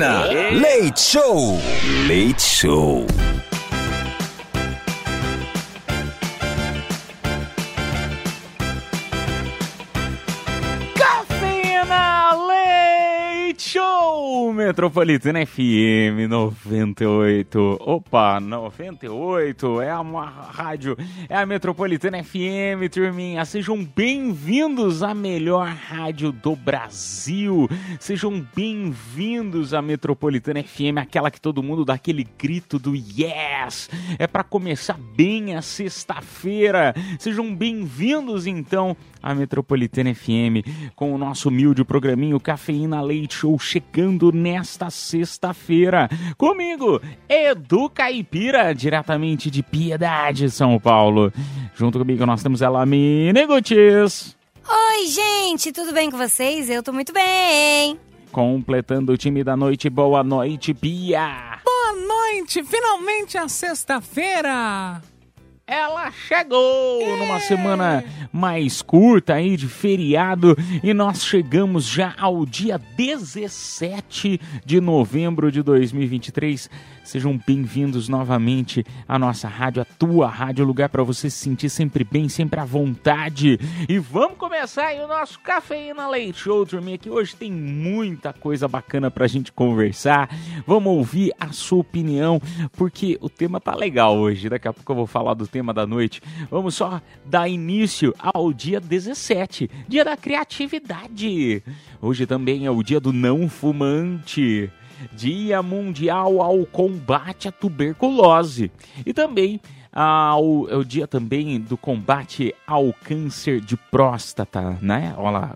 Leite Show. Leite Show. Metropolitana FM 98. Opa, 98 é a uma rádio, é a Metropolitana FM, turminha. Sejam bem-vindos à melhor rádio do Brasil. Sejam bem-vindos à Metropolitana FM, aquela que todo mundo dá aquele grito do yes. É para começar bem a sexta-feira. Sejam bem-vindos então à Metropolitana FM com o nosso humilde programinho Cafeína Leite Show chegando nesta sexta-feira. Comigo, Edu Caipira, diretamente de Piedade, São Paulo. Junto comigo nós temos ela, Mini Gutierrez. Oi, gente, tudo bem com vocês? Eu tô muito bem. Completando o time da noite, boa noite, Pia. Boa noite, finalmente a sexta-feira. Ela chegou numa semana mais curta aí de feriado e nós chegamos já ao dia 17 de novembro de 2023. Sejam bem-vindos novamente à nossa rádio, a tua rádio, lugar para você se sentir sempre bem, sempre à vontade. E vamos começar aí o nosso Cafeína Leite Show, turminha, que hoje tem muita coisa bacana pra gente conversar. Vamos ouvir a sua opinião, porque o tema tá legal hoje. Daqui a pouco eu vou falar do tema da noite. Vamos só dar início ao dia 17, dia da criatividade. Hoje também é o dia do não fumante. Dia Mundial ao Combate à Tuberculose. E também ao, é o dia também do combate ao câncer de próstata, né? Olha lá,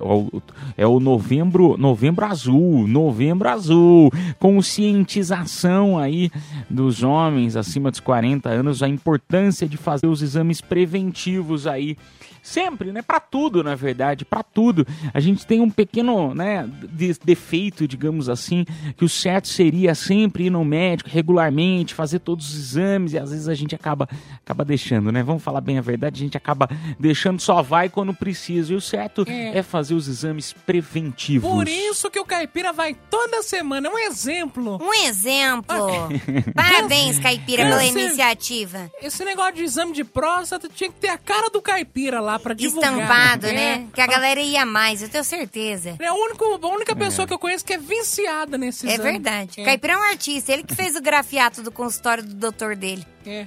é o novembro, novembro azul, novembro azul, conscientização aí dos homens acima dos 40 anos, a importância de fazer os exames preventivos aí Sempre, né? Para tudo, na verdade, para tudo. A gente tem um pequeno, né, de, defeito, digamos assim, que o certo seria sempre ir no médico regularmente, fazer todos os exames e às vezes a gente acaba acaba deixando, né? Vamos falar bem a verdade, a gente acaba deixando só vai quando precisa. E o certo é, é fazer os exames preventivos. Por isso que o caipira vai toda semana, é um exemplo. Um exemplo. Parabéns, caipira, pela iniciativa. Esse negócio de exame de próstata tinha que ter a cara do caipira lá pra divulgar. Estampado, né? né? Que a galera ia mais, eu tenho certeza. É a única, a única pessoa é. que eu conheço que é viciada nesse É verdade. É. Caipira é um artista, ele que fez o grafiato do consultório do doutor dele. É.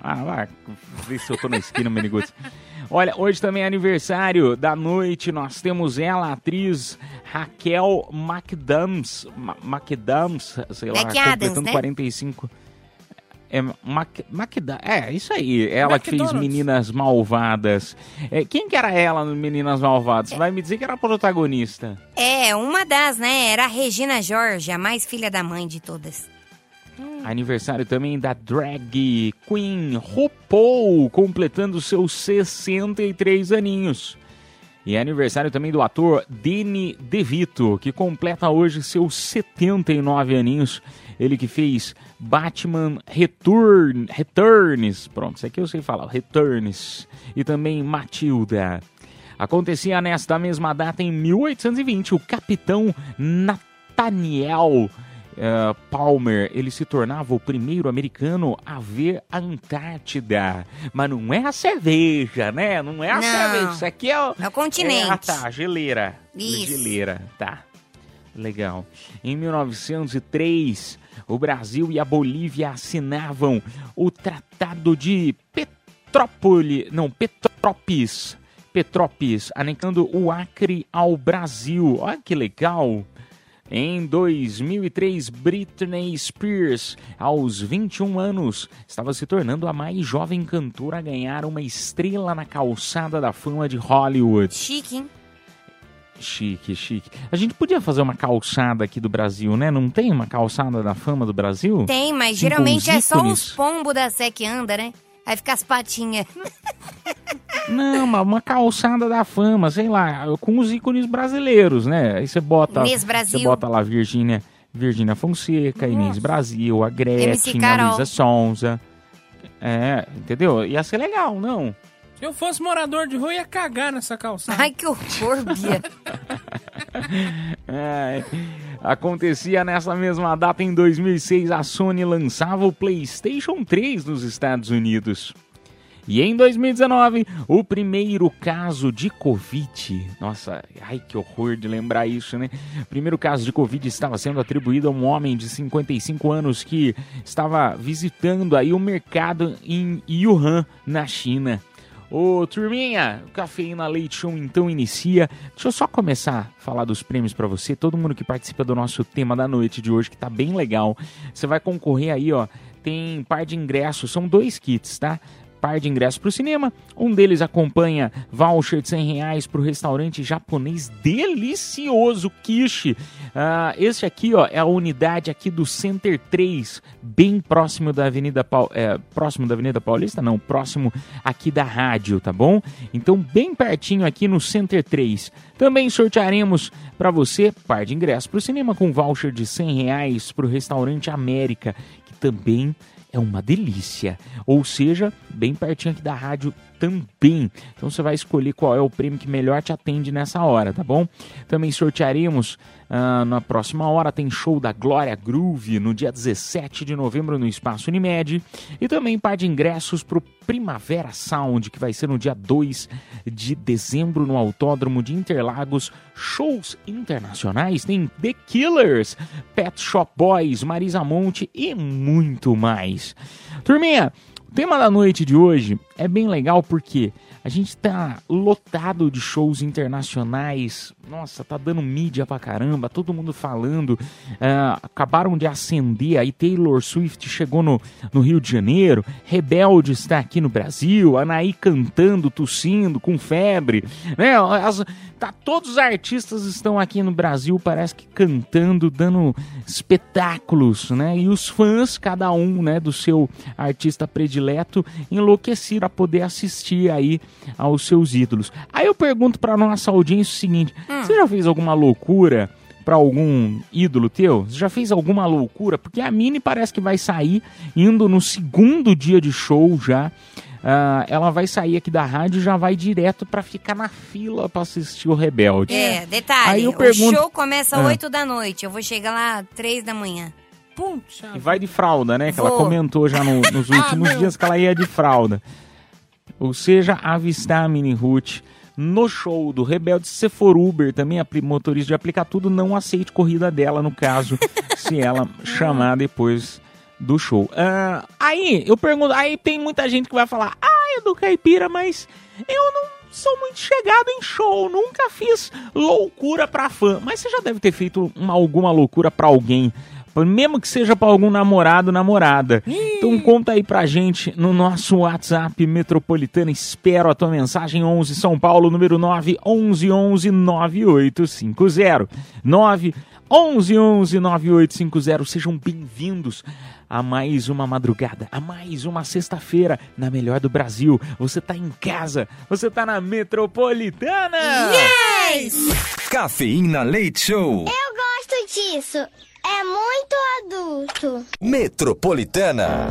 Ah, lá, vê se eu tô na esquina, Meniguts. Olha, hoje também é aniversário da noite. Nós temos ela, a atriz Raquel McDams, McDams, sei lá, completando né? 45. É, Mac, Macda, é, isso aí. Ela que fez Meninas Malvadas. É, quem que era ela no Meninas Malvadas? Vai me dizer que era a protagonista. É, uma das, né? Era a Regina George, a mais filha da mãe de todas. Hum. Aniversário também da drag queen RuPaul, completando seus 63 aninhos. E é aniversário também do ator Danny DeVito, que completa hoje seus 79 aninhos. Ele que fez Batman Return, Returns, pronto, isso aqui eu sei falar, Returns, e também Matilda. Acontecia nesta mesma data em 1820, o capitão Nathaniel uh, Palmer, ele se tornava o primeiro americano a ver a Antártida. Mas não é a cerveja, né? Não é a não, cerveja, isso aqui é o... É o continente. É, ah, tá, geleira. Isso. Geleira, tá. Legal. Em 1903, o Brasil e a Bolívia assinavam o Tratado de Petrópolis, não, Petrópolis, Petrópolis, anexando o Acre ao Brasil. Olha que legal. Em 2003, Britney Spears, aos 21 anos, estava se tornando a mais jovem cantora a ganhar uma estrela na calçada da fama de Hollywood. Chique, hein? Chique, chique. A gente podia fazer uma calçada aqui do Brasil, né? Não tem uma calçada da fama do Brasil? Tem, mas Sim, geralmente é só os pombos da Sé que anda, né? Aí fica as patinhas. Não, uma calçada da fama, sei lá, com os ícones brasileiros, né? Aí você bota. Inês Brasil. Você bota lá Virgínia, Virgínia Fonseca, Inês Brasil, a Gretchen, a. Luísa Sonza. É, entendeu? Ia ser legal, não? Se eu fosse morador de rua, ia cagar nessa calçada. Ai, que horror, Bia. É, acontecia nessa mesma data em 2006, a Sony lançava o PlayStation 3 nos Estados Unidos. E em 2019, o primeiro caso de Covid. Nossa, ai que horror de lembrar isso, né? O primeiro caso de Covid estava sendo atribuído a um homem de 55 anos que estava visitando aí o mercado em Wuhan, na China. Ô, turminha, o Cafeína Leite Show então inicia. Deixa eu só começar a falar dos prêmios pra você. Todo mundo que participa do nosso tema da noite de hoje, que tá bem legal. Você vai concorrer aí, ó. Tem par de ingressos, são dois kits, tá? Par de ingressos pro cinema. Um deles acompanha voucher de 100 reais pro restaurante japonês delicioso Kishi. Ah, esse aqui, ó, é a unidade aqui do Center 3, bem próximo da Avenida Pau- é, próximo da Avenida Paulista, não, próximo aqui da rádio, tá bom? Então, bem pertinho aqui no Center 3. Também sortearemos para você par de ingressos para o cinema com voucher de 100 reais para o restaurante América, que também é uma delícia. Ou seja, bem pertinho aqui da rádio também. Então você vai escolher qual é o prêmio que melhor te atende nessa hora, tá bom? Também sortearemos ah, na próxima hora, tem show da Glória Groove no dia 17 de novembro no Espaço Unimed. E também par de ingressos para o Primavera Sound, que vai ser no dia 2 de dezembro no Autódromo de Interlagos. Shows internacionais, tem The Killers, Pet Shop Boys, Marisa Monte e muito mais. Turminha, tema da noite de hoje é bem legal porque a gente tá lotado de shows internacionais. Nossa, tá dando mídia pra caramba, todo mundo falando. Ah, acabaram de acender aí. Taylor Swift chegou no, no Rio de Janeiro. Rebelde está aqui no Brasil. Anaí cantando, tossindo, com febre. Né? As- tá, todos os artistas estão aqui no Brasil, parece que cantando, dando espetáculos, né? E os fãs, cada um, né, do seu artista predileto, enlouquecido a poder assistir aí aos seus ídolos. Aí eu pergunto pra nossa audiência o seguinte: você já fez alguma loucura? Pra algum ídolo teu? Você já fez alguma loucura? Porque a Mini parece que vai sair indo no segundo dia de show já. Ah, ela vai sair aqui da rádio e já vai direto pra ficar na fila pra assistir o Rebelde. É, detalhe, Aí eu o pergunto- show começa Ah. 8 da noite. Eu vou chegar lá 3 da manhã. Puxa. E vai de fralda, né? Que ela comentou já no- nos últimos meu. dias que ela ia de fralda. Ou seja, avistar a Mini Ruth no show do Rebelde. Se você for Uber também, motorista de aplicar tudo, não aceite corrida dela, no caso, se ela chamar depois do show. Ah, aí, eu pergunto, aí tem muita gente que vai falar, ah, é do Caipira, mas eu não sou muito chegado em show, nunca fiz loucura pra fã. Mas você já deve ter feito uma- alguma loucura pra alguém. Mesmo que seja pra algum namorado, namorada. Então conta aí pra gente no nosso WhatsApp metropolitano. Espero a tua mensagem 11 São Paulo, número 9 11 11 9850. 9 11 11 9850. Sejam bem-vindos a mais uma madrugada, a mais uma sexta-feira na melhor do Brasil. Você tá em casa, você tá na metropolitana. Cafeína Leite Show. Eu gosto disso. É muito adulto. Metropolitana.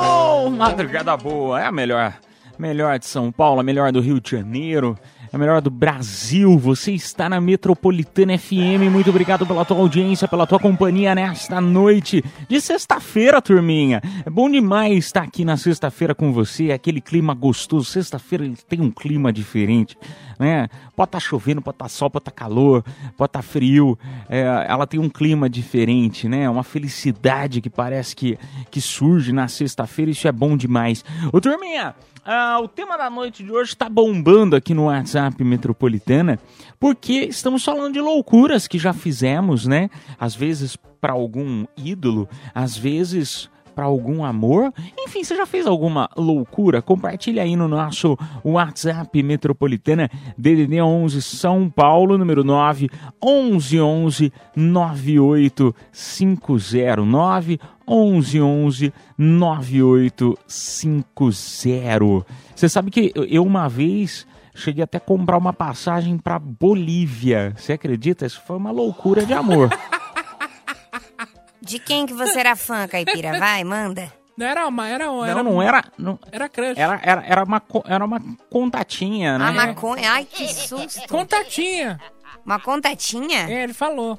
Oh, madrugada boa, é a melhor, melhor de São Paulo, a melhor do Rio de Janeiro, a melhor do Brasil. Você está na Metropolitana FM. Muito obrigado pela tua audiência, pela tua companhia nesta noite de sexta-feira, turminha. É bom demais estar aqui na sexta-feira com você, aquele clima gostoso. Sexta-feira tem um clima diferente, né? Pode estar chovendo, pode estar sol, pode estar calor, pode estar frio. É, ela tem um clima diferente, né? Uma felicidade que parece que, que surge na sexta-feira. Isso é bom demais. Ô, turminha, ah, o tema da noite de hoje está bombando aqui no WhatsApp Metropolitana, porque estamos falando de loucuras que já fizemos, né? Às vezes para algum ídolo, às vezes pra algum amor? Enfim, você já fez alguma loucura? Compartilha aí no nosso WhatsApp Metropolitana DDD 11 São Paulo, número 9 11 11 98509 11 11 9850. Você sabe que eu uma vez cheguei até a comprar uma passagem para Bolívia. Você acredita? Isso foi uma loucura de amor. De quem que você era fã, Caipira? Vai, manda. Não era uma, era uma. Não, não era. Não, Era crush. era, era, era, uma, era uma contatinha, né? A maconha. Ai, que susto. Contatinha. Uma contatinha? É, ele falou.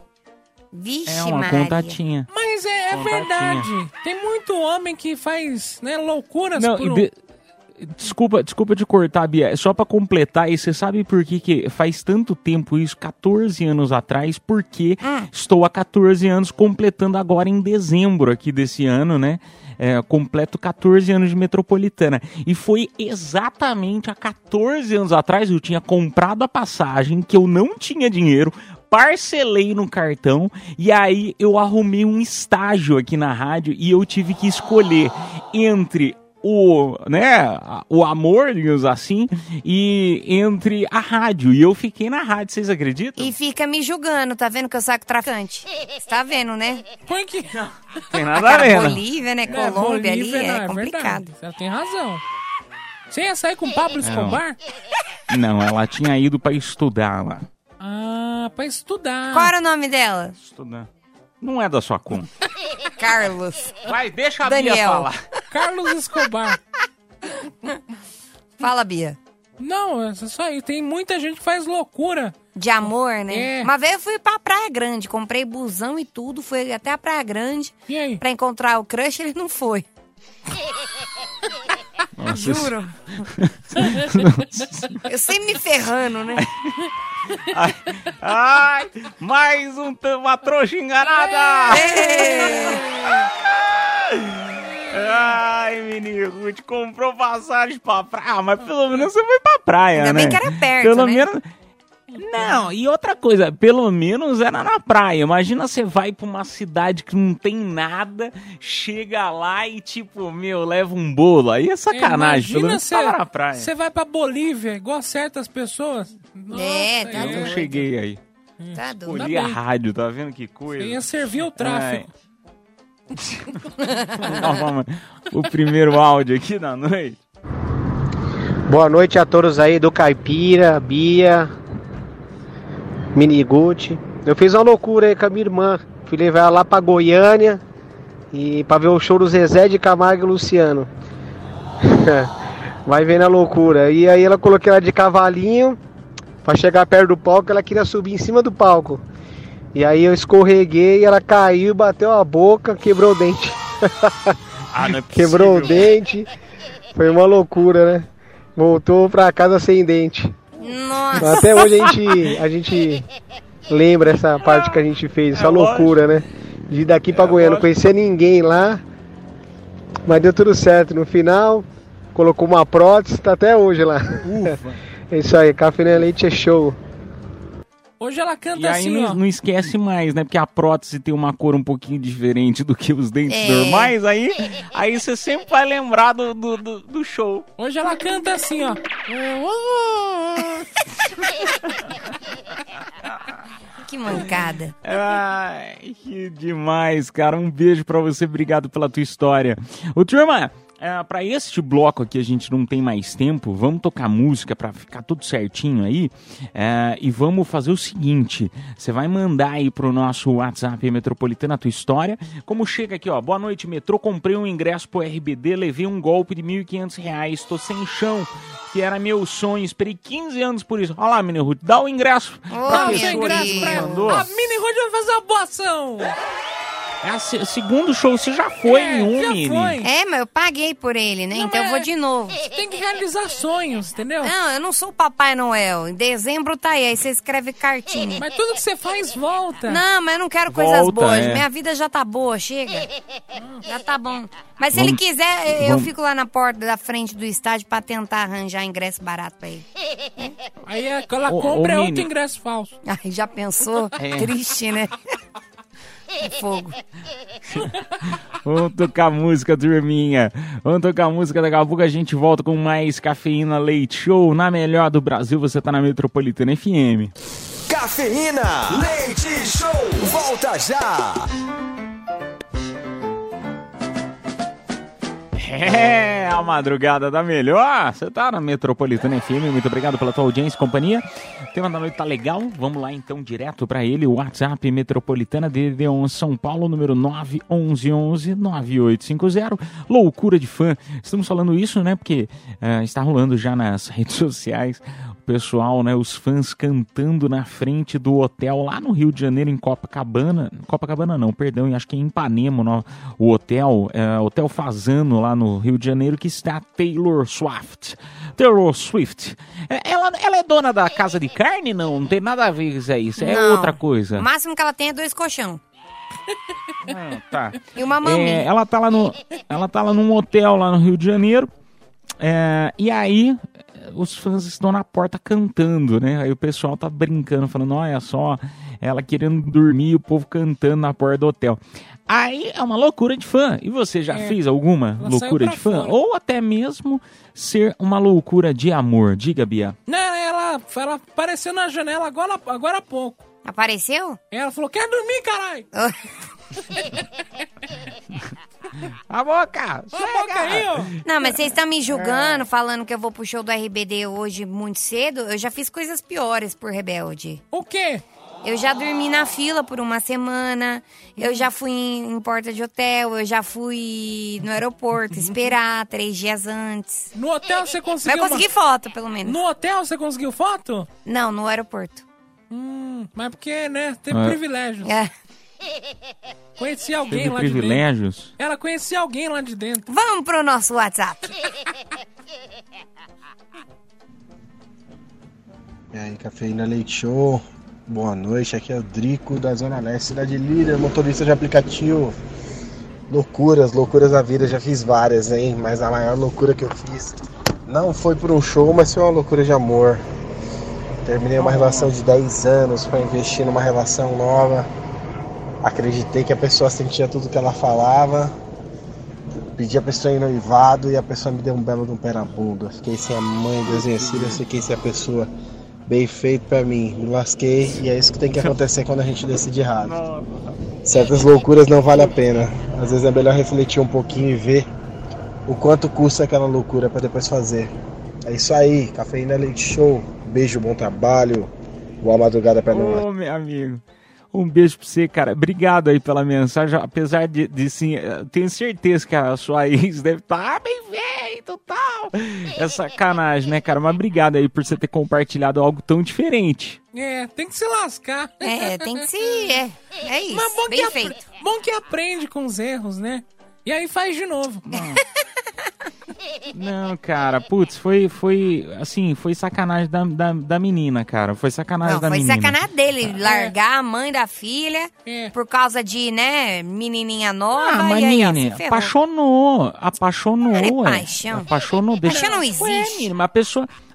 Vixe, É uma Maria. contatinha. Mas é, é Contatinha. verdade. Tem muito homem que faz, né, loucuras Não, por e um... de- Desculpa, desculpa te cortar, Bia. É Só pra completar, e você sabe por que, que faz tanto tempo isso, 14 anos atrás, porque estou há 14 anos completando agora em dezembro aqui desse ano, né? É, completo 14 anos de metropolitana. E foi exatamente há 14 anos atrás eu tinha comprado a passagem que eu não tinha dinheiro, parcelei no cartão e aí eu arrumei um estágio aqui na rádio e eu tive que escolher entre o, né, o amor, digamos assim, e entre a rádio. E eu fiquei na rádio, vocês acreditam? E fica me julgando, tá vendo que eu saco traficante? Você tá vendo, né? Por que... Tem nada a ver, né? Bolívia, né? É, Colômbia ali, Bolívia, não, é complicado. verdade. Ela tem razão. Você ia sair com o Pablo Escobar? Não, ela tinha ido pra estudar lá. Ah, pra estudar. Qual era o nome dela? Estudar. Não é da sua conta. Carlos. Vai, deixa a Daniel. Bia falar. Carlos Escobar. Fala, Bia. Não, é só isso. Tem muita gente que faz loucura. De amor, né? É. Uma vez eu fui pra Praia Grande, comprei busão e tudo, fui até a Praia Grande E aí? pra encontrar o crush, ele não foi. Nossa, Juro. eu sempre me ferrando, né? Ai, ai, mais um, uma trouxa enganada! Ai, menino, Ruth comprou passagem pra praia. Ah, mas pelo menos você foi pra praia, Ainda né? bem que era perto, Pelo né? menos. Não, e outra coisa, pelo menos era na praia. Imagina você vai pra uma cidade que não tem nada, chega lá e, tipo, meu, leva um bolo. Aí é sacanagem. pelo menos você tava na praia. você vai pra Bolívia, igual certas pessoas. É, tá Eu não cheguei aí. Tá doido. A rádio, tá vendo que coisa? Você ia servir o tráfico. Não, vamos- o primeiro áudio aqui da noite. Boa noite a todos aí do Caipira, Bia, Miniguti. Eu fiz uma loucura aí com a minha irmã. Fui levar ela lá pra Goiânia e pra ver o show do Zezé de Camargo e Luciano. Vai vendo a loucura. E aí ela coloquei ela de cavalinho pra chegar perto do palco, ela queria subir em cima do palco. E aí eu escorreguei, ela caiu, bateu a boca, quebrou o dente. Ah, não é Quebrou o dente. Foi uma loucura, né? Voltou pra casa sem dente. Nossa. Até hoje a gente, a gente lembra essa parte que a gente fez, essa É lógico. loucura, né? De ir daqui pra É Goiânia, não lógico. conhecia ninguém lá. Mas deu tudo certo. No final, colocou uma prótese, tá até hoje lá. Ufa. É isso aí, café na leite é show. Hoje ela canta E aí assim, não, ó. não esquece mais, né? Porque a prótese tem uma cor um pouquinho diferente do que os dentes É. normais. Aí, aí você sempre vai lembrar do, do, do- do show. Hoje ela canta assim, ó. Que mancada. Ai, que demais, cara. Um beijo pra você, obrigado pela tua história. Ô, turma, é, pra este bloco aqui a gente não tem mais tempo, vamos tocar música pra ficar tudo certinho aí. é, e vamos fazer o seguinte: você vai mandar aí pro nosso WhatsApp Metropolitana a tua história. Como chega aqui, ó. Boa noite, metrô. Comprei um ingresso pro RBD, levei um golpe de 1.500 reais. Tô sem chão, que era meu sonho. Esperei 15 anos por isso. Olha lá, menino Ruth, dá o ingresso pra pessoa que graça Deus. pra mandou. A Mini Rod vai fazer uma boa ação. É o se- segundo show, você já foi É, em um, já foi. É, mas eu paguei por ele, né? Não, então eu mas- vou de novo. Você tem que realizar sonhos, entendeu? Não, eu não sou o Papai Noel. Em dezembro tá aí, aí você escreve cartinha. Mas tudo que você faz volta. Não, mas eu não quero coisas Volta, boas. é. Minha vida já tá boa, chega. Já tá bom. Mas se Vamos- ele quiser, eu vamos- fico lá na porta da frente do estádio pra tentar arranjar ingresso barato pra ele. Aí é- ela Ô, ô, compra é outro Mini. ingresso falso. Ai, já pensou? É. Triste, né? É fogo. Vamos tocar música, turminha. Vamos tocar música, daqui a pouco a gente volta com mais Cafeína Leite Show. Na melhor do Brasil, você tá na Metropolitana FM. Cafeína, leite show, volta já. É, a madrugada da melhor. Você tá na Metropolitana FM. Muito obrigado pela tua audiência e companhia. O tema da noite tá legal. Vamos lá então direto para ele. WhatsApp Metropolitana DD1 São Paulo, número 911 9850. Loucura de fã. Estamos falando isso, né? Porque eh, está rolando já nas redes sociais pessoal, né, os fãs cantando na frente do hotel lá no Rio de Janeiro, em Copacabana. Copacabana não, perdão, acho que é em Ipanema, no, o hotel, é, Hotel Fazano lá no Rio de Janeiro, que está Taylor Swift. Taylor Swift. É, Ela, ela é dona da casa de carne? Não, não tem nada a ver com isso aí, isso é Não. outra coisa. O máximo que ela tem é dois colchão. Ah, tá. E uma maminha. É, ela tá lá no, ela tá lá num hotel lá no Rio de Janeiro. é, e aí os fãs estão na porta cantando, né? Aí o pessoal tá brincando, falando, olha só, ela querendo dormir, o povo cantando na porta do hotel. Aí é uma loucura de fã. E você já É. fez alguma Ela loucura de fã? fora. Ou até mesmo ser uma loucura de amor? Diga, Bia. Não, ela, ela apareceu na janela agora, agora há pouco. Apareceu? Ela falou, quer dormir, caralho? A boca! Cala a boca aí, ó. Não, mas vocês estão me É. julgando, falando que eu vou pro show do RBD hoje muito cedo. Eu já fiz coisas piores por Rebelde. O quê? Eu já dormi na fila por uma semana, eu já fui em, em porta de hotel, eu já fui no aeroporto esperar três dias antes. No hotel você Mas conseguiu eu consegui uma... foto, pelo menos. No hotel você conseguiu foto? Não, no aeroporto. Hum, mas porque, né, teve É. privilégios. É. Conheci alguém Teve lá de dentro. privilégios? Ela conhecia alguém lá de dentro. Vamos pro nosso WhatsApp. E aí, Cafeína Leite Show. Boa noite, aqui é o Drico da Zona Leste, cidade líder, motorista de aplicativo. Loucuras, loucuras da vida, já fiz várias, hein? Mas a maior loucura que eu fiz não foi por um show, mas foi uma loucura de amor. Terminei uma relação de 10 anos para investir numa relação nova. Acreditei que a pessoa sentia tudo que ela falava. Pedi a pessoa em noivado e a pessoa me deu um belo de um pé na bunda. Fiquei sem a mãe desconhecida, fiquei sem a pessoa bem feito pra mim. Me lasquei e é isso que tem que acontecer quando a gente decide errado. Certas loucuras não vale a pena. Às vezes é melhor refletir um pouquinho e ver o quanto custa aquela loucura pra depois fazer. É isso aí, Cafeína Leite Show. Beijo, bom trabalho. Boa madrugada pra nós. Ô, meu amigo. Um beijo pra você, cara. Obrigado aí pela mensagem. Apesar de, de sim, eu tenho certeza que a sua ex deve estar ah, bem feito tal. É sacanagem, né, cara? Mas obrigado aí por você ter compartilhado algo tão diferente. É, tem que se lascar. É, tem que se. É, é isso. Mas bom que, Bem apre- feito. bom que aprende com os erros, né? E aí faz de novo. Não, cara, putz, foi, foi, assim, foi sacanagem da, da, da menina, cara. Foi sacanagem Não, da foi menina. sacanagem dele largar a mãe da filha É. por causa de, né, menininha nova. Ah, mas ferrou. apaixonou, apaixonou, Cara, é ué. paixão. Apaixonou, deixa... Paixão não Ué, existe. menina, mas a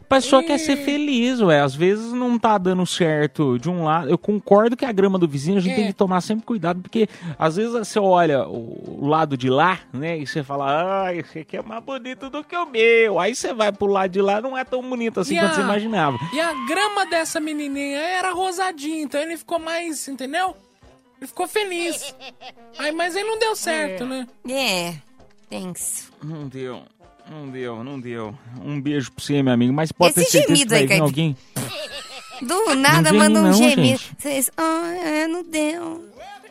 pessoa, a pessoa quer ser feliz, ué. Às vezes não tá dando certo de um lado. Eu concordo que a grama do vizinho a gente É. tem que tomar sempre cuidado, porque às vezes você olha o, o lado de lá, né, e você fala, ah, esse aqui é mais bonito do que o meu. Aí você vai pro lado de lá, não é tão bonito assim E quanto a- você imaginava. E a grama dessa menininha era rosadinha, então ele ficou mais, entendeu? Ele ficou feliz. Aí, mas aí não deu certo, né? É, thanks. Não deu. Não deu, não deu. Um beijo pra você, meu amigo. Mas pode Esse ter certeza gemido que vai aí, vir Caipira. alguém. Do nada manda um não, gemido. gente. Vocês, ah, é, não deu.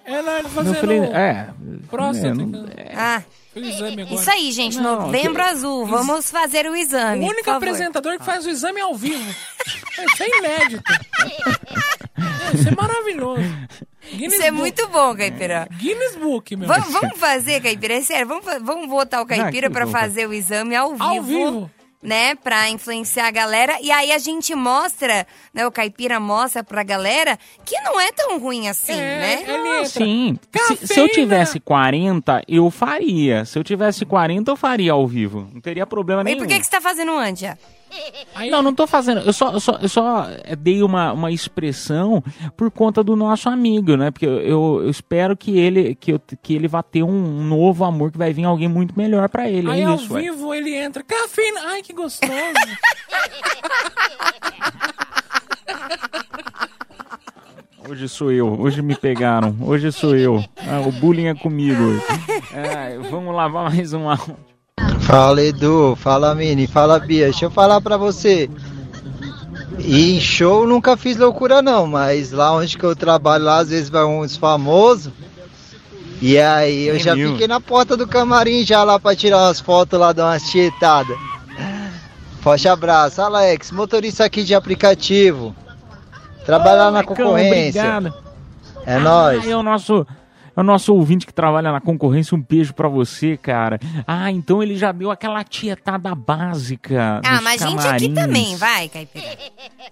É na Eu fazendo falei, é. próstata. é, não-. Ah, Fez o exame agora. isso aí, gente. Não, Novembro azul. Vamos fazer o O exame. único por favor. apresentador que faz o exame ao vivo. Isso é inédito. É, Isso é maravilhoso. Guinness Isso é Book. muito bom, Caipira. Guinness Book, meu. Vamos, vamos fazer, Caipira, é sério, vamos, vamos botar o Caipira bom. fazer o exame ao vivo. Ao vivo. Né, pra influenciar a galera. E aí a gente mostra, né, o Caipira mostra pra galera que não é tão ruim assim, É, né? entra. Sim. Se, se eu tivesse 40, eu faria. Se eu tivesse 40, eu faria ao vivo. Não teria problema E nenhum. por que, que você tá fazendo antes? Aí, Não, não tô fazendo. Eu só, eu só, eu só eh, dei uma, uma expressão por conta do nosso amigo, né? Porque eu, eu, eu espero que ele, que, eu, que ele vá ter um novo amor, que vai vir alguém muito melhor pra ele. aí é ao isso, ué. vivo ele entra. Cafeína. Ai, que gostoso. Hoje sou eu, hoje me pegaram, hoje sou eu. Ah, o bullying é comigo. Ah, vamos lavar mais um áudio. Fala Edu, fala Mini, fala Bia. Deixa eu falar pra você. E em show nunca fiz loucura não, mas lá onde que eu trabalho, lá às vezes vai uns famosos. E aí eu É já fiquei na porta do camarim já lá pra tirar umas fotos lá, dar umas tietadas. Forte abraço, Alex, motorista aqui de aplicativo. Trabalhar na Marcão, concorrência. Obrigado. É nóis. Ah, é o nosso. É o nosso ouvinte que trabalha na concorrência, um beijo pra você, cara. Ah, então ele já deu aquela tietada básica. Ah, mas gente aqui também, vai, Caipira.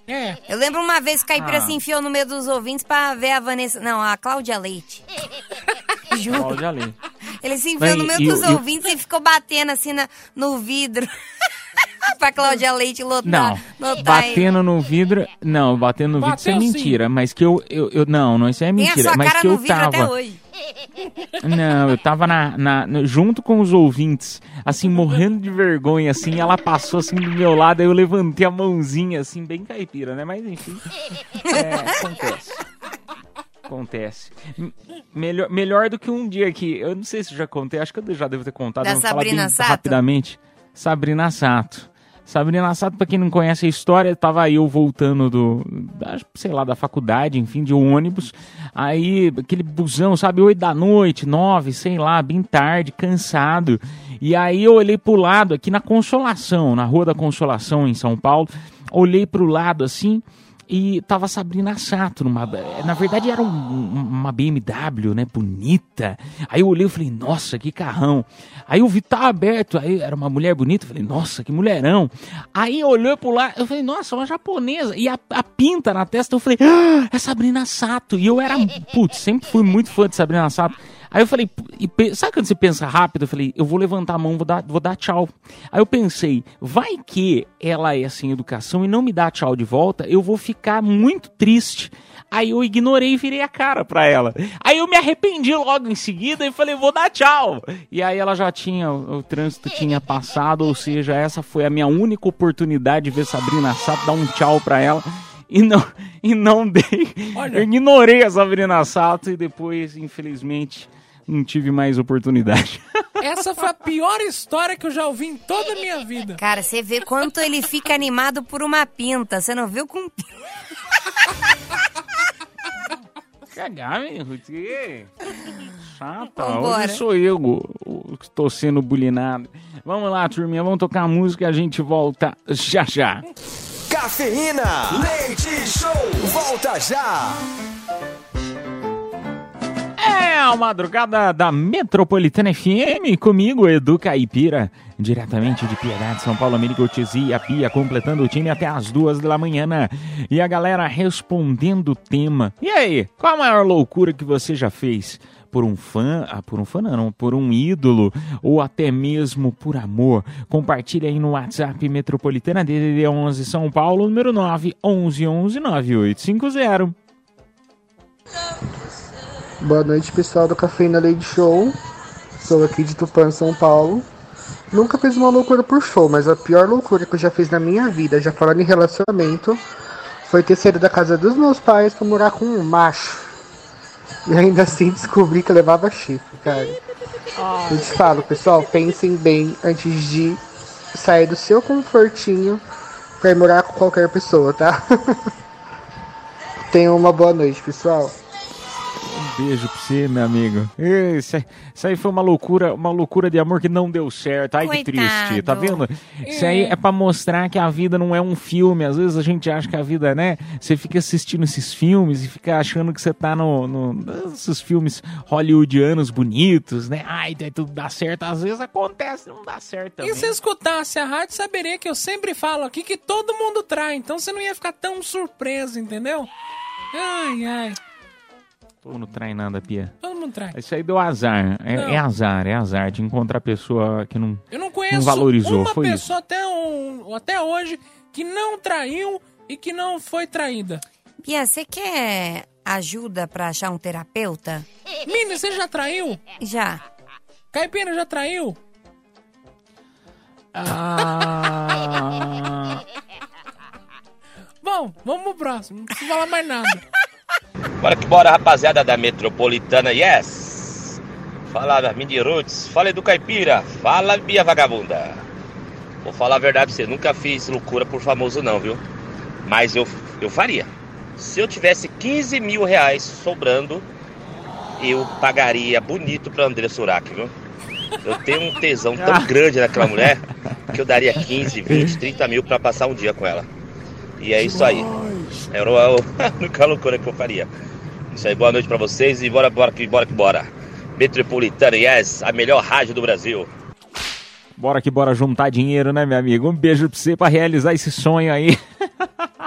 é. Eu lembro uma vez que o Caipira Ah. se enfiou no meio dos ouvintes pra ver a Vanessa. Não, a Cláudia Leite. Juro. Cláudia Leite. Ele se enfiou Mas no meio e- dos e- ouvintes e ficou batendo assim na- no vidro. pra Cláudia Leite lotar. Não, lotar ele. batendo no vidro. Não, batendo no vidro isso é Bateu sim. mentira. Mas que eu, eu, eu- Não, não, isso é Tem a mentira. sua Mas cara que no eu vidro até tava. hoje. Não, eu tava na, na- junto com os ouvintes, assim, morrendo de vergonha, assim, ela passou assim do meu lado, aí eu levantei a mãozinha, assim, bem caipira, né? Mas enfim. É, acontece. Acontece. Melhor, melhor do que um dia que. Eu não sei se eu já contei, acho que eu já devo ter contado. Da falar Sabrina bem Sato? Rapidamente. Sabrina Sato. Sabrina Sato, pra quem não conhece a história, tava eu voltando do, da, sei lá, da faculdade, enfim, de ônibus. Aí, aquele busão, sabe, oito da noite, nove, sei lá, bem tarde, cansado. E aí eu olhei pro lado, aqui na Consolação, na Rua da Consolação, em São Paulo. Olhei pro lado, assim, e tava Sabrina Sato numa, na verdade era um- um- uma BMW, né, bonita. Aí eu olhei e falei, nossa, que carrão. Aí o vidro tava aberto, aí era uma mulher bonita, eu falei, nossa, que mulherão. Aí olhou pro lado, eu falei, nossa, uma japonesa. E a, a pinta na testa, eu falei, ah, é Sabrina Sato. E eu era, putz, sempre fui muito fã de Sabrina Sato. Aí eu falei, "Pu- e sabe quando você pensa rápido? Eu falei, eu vou levantar a mão, vou dar, vou dar tchau. Aí eu pensei, vai que ela é sem educação e não me dá tchau de volta, eu vou ficar muito triste. Aí eu ignorei e virei a cara pra ela. Aí eu me arrependi logo em seguida e falei, vou dar tchau. E aí ela já tinha, o, o trânsito tinha passado, ou seja, essa foi a minha única oportunidade de ver Sabrina Sato dar um tchau pra ela. E não, e não dei. Olha. Eu ignorei a Sabrina Sato e depois, infelizmente, não tive mais oportunidade. Essa foi a pior história que eu já ouvi em toda a minha vida. Cara, você vê quanto ele fica animado por uma pinta. Você não viu com. Cagar, que Chata. Vambora. Hoje sou eu que estou sendo bulinado. Vamos lá, turminha. Vamos tocar a música e a gente volta já já. Cafeína, leite show, volta já. A madrugada da Metropolitana FM, comigo, Edu Caipira, diretamente de Piedade, São Paulo, Américo Ortiz e a Pia, completando o time até as duas da manhã. né? E a galera respondendo o tema. E aí, qual a maior loucura que você já fez? Por um fã, ah, por um fã não, por um ídolo, ou até mesmo por amor. Compartilha aí no WhatsApp Metropolitana DDD 11 São Paulo, número 9 11 11 9850. Boa noite, pessoal do Cafeína Lady Show. Sou aqui de Tupã, São Paulo. Nunca fiz uma loucura por show, mas a pior loucura que eu já fiz na minha vida, já falando em relacionamento, foi ter saído da casa dos meus pais pra morar com um macho. E ainda assim descobri que levava chifre, cara. Eu te falo, pessoal, pensem bem antes de sair do seu confortinho pra ir morar com qualquer pessoa, tá? Tenham uma boa noite, pessoal. Beijo pra você, meu amigo. Isso, aí- isso aí foi uma loucura, uma loucura de amor que não deu certo. Ai, que Coitado. triste, tá vendo? Isso aí é pra mostrar que a vida não é um filme. Às vezes a gente acha que a vida, né? Você fica assistindo esses filmes e fica achando que você tá no, no esses filmes hollywoodianos bonitos, né? Ai, tudo dá certo. Às vezes acontece, não dá certo também. E se escutasse a rádio, saberia que eu sempre falo aqui que todo mundo trai. Então você não ia ficar tão surpreso, entendeu? Ai, ai. Todo mundo trai nada, Pia. Todo mundo trai. Isso aí deu azar. É, Não. é azar, é azar de encontrar pessoa que não. Eu não conheço valorizou, uma foi isso. pessoa até, um, até hoje que não traiu e que não foi traída. Bia, você quer ajuda pra achar um terapeuta? Mini, você já traiu? Já. Caipira já traiu? Ah, Bom, vamos pro próximo. Não precisa falar mais nada. Bora que bora, rapaziada da Metropolitana, yes! Fala, Mini Roots, fala do Caipira, fala, Bia Vagabunda. Vou falar a verdade pra você, nunca fiz loucura por famoso não, viu? Mas eu, eu faria. Se eu tivesse 15 mil reais sobrando, eu pagaria bonito pra André Surak, viu? Eu tenho um tesão tão grande naquela mulher que eu daria 15, 20, 30 mil pra passar um dia com ela. E é isso aí. Era a única loucura que eu faria. Isso aí, boa noite pra vocês e bora, bora que bora que bora. Metropolitana, yes, a melhor rádio do Brasil. bora que bora juntar dinheiro, né, meu amigo? Um beijo pra você pra realizar esse sonho aí.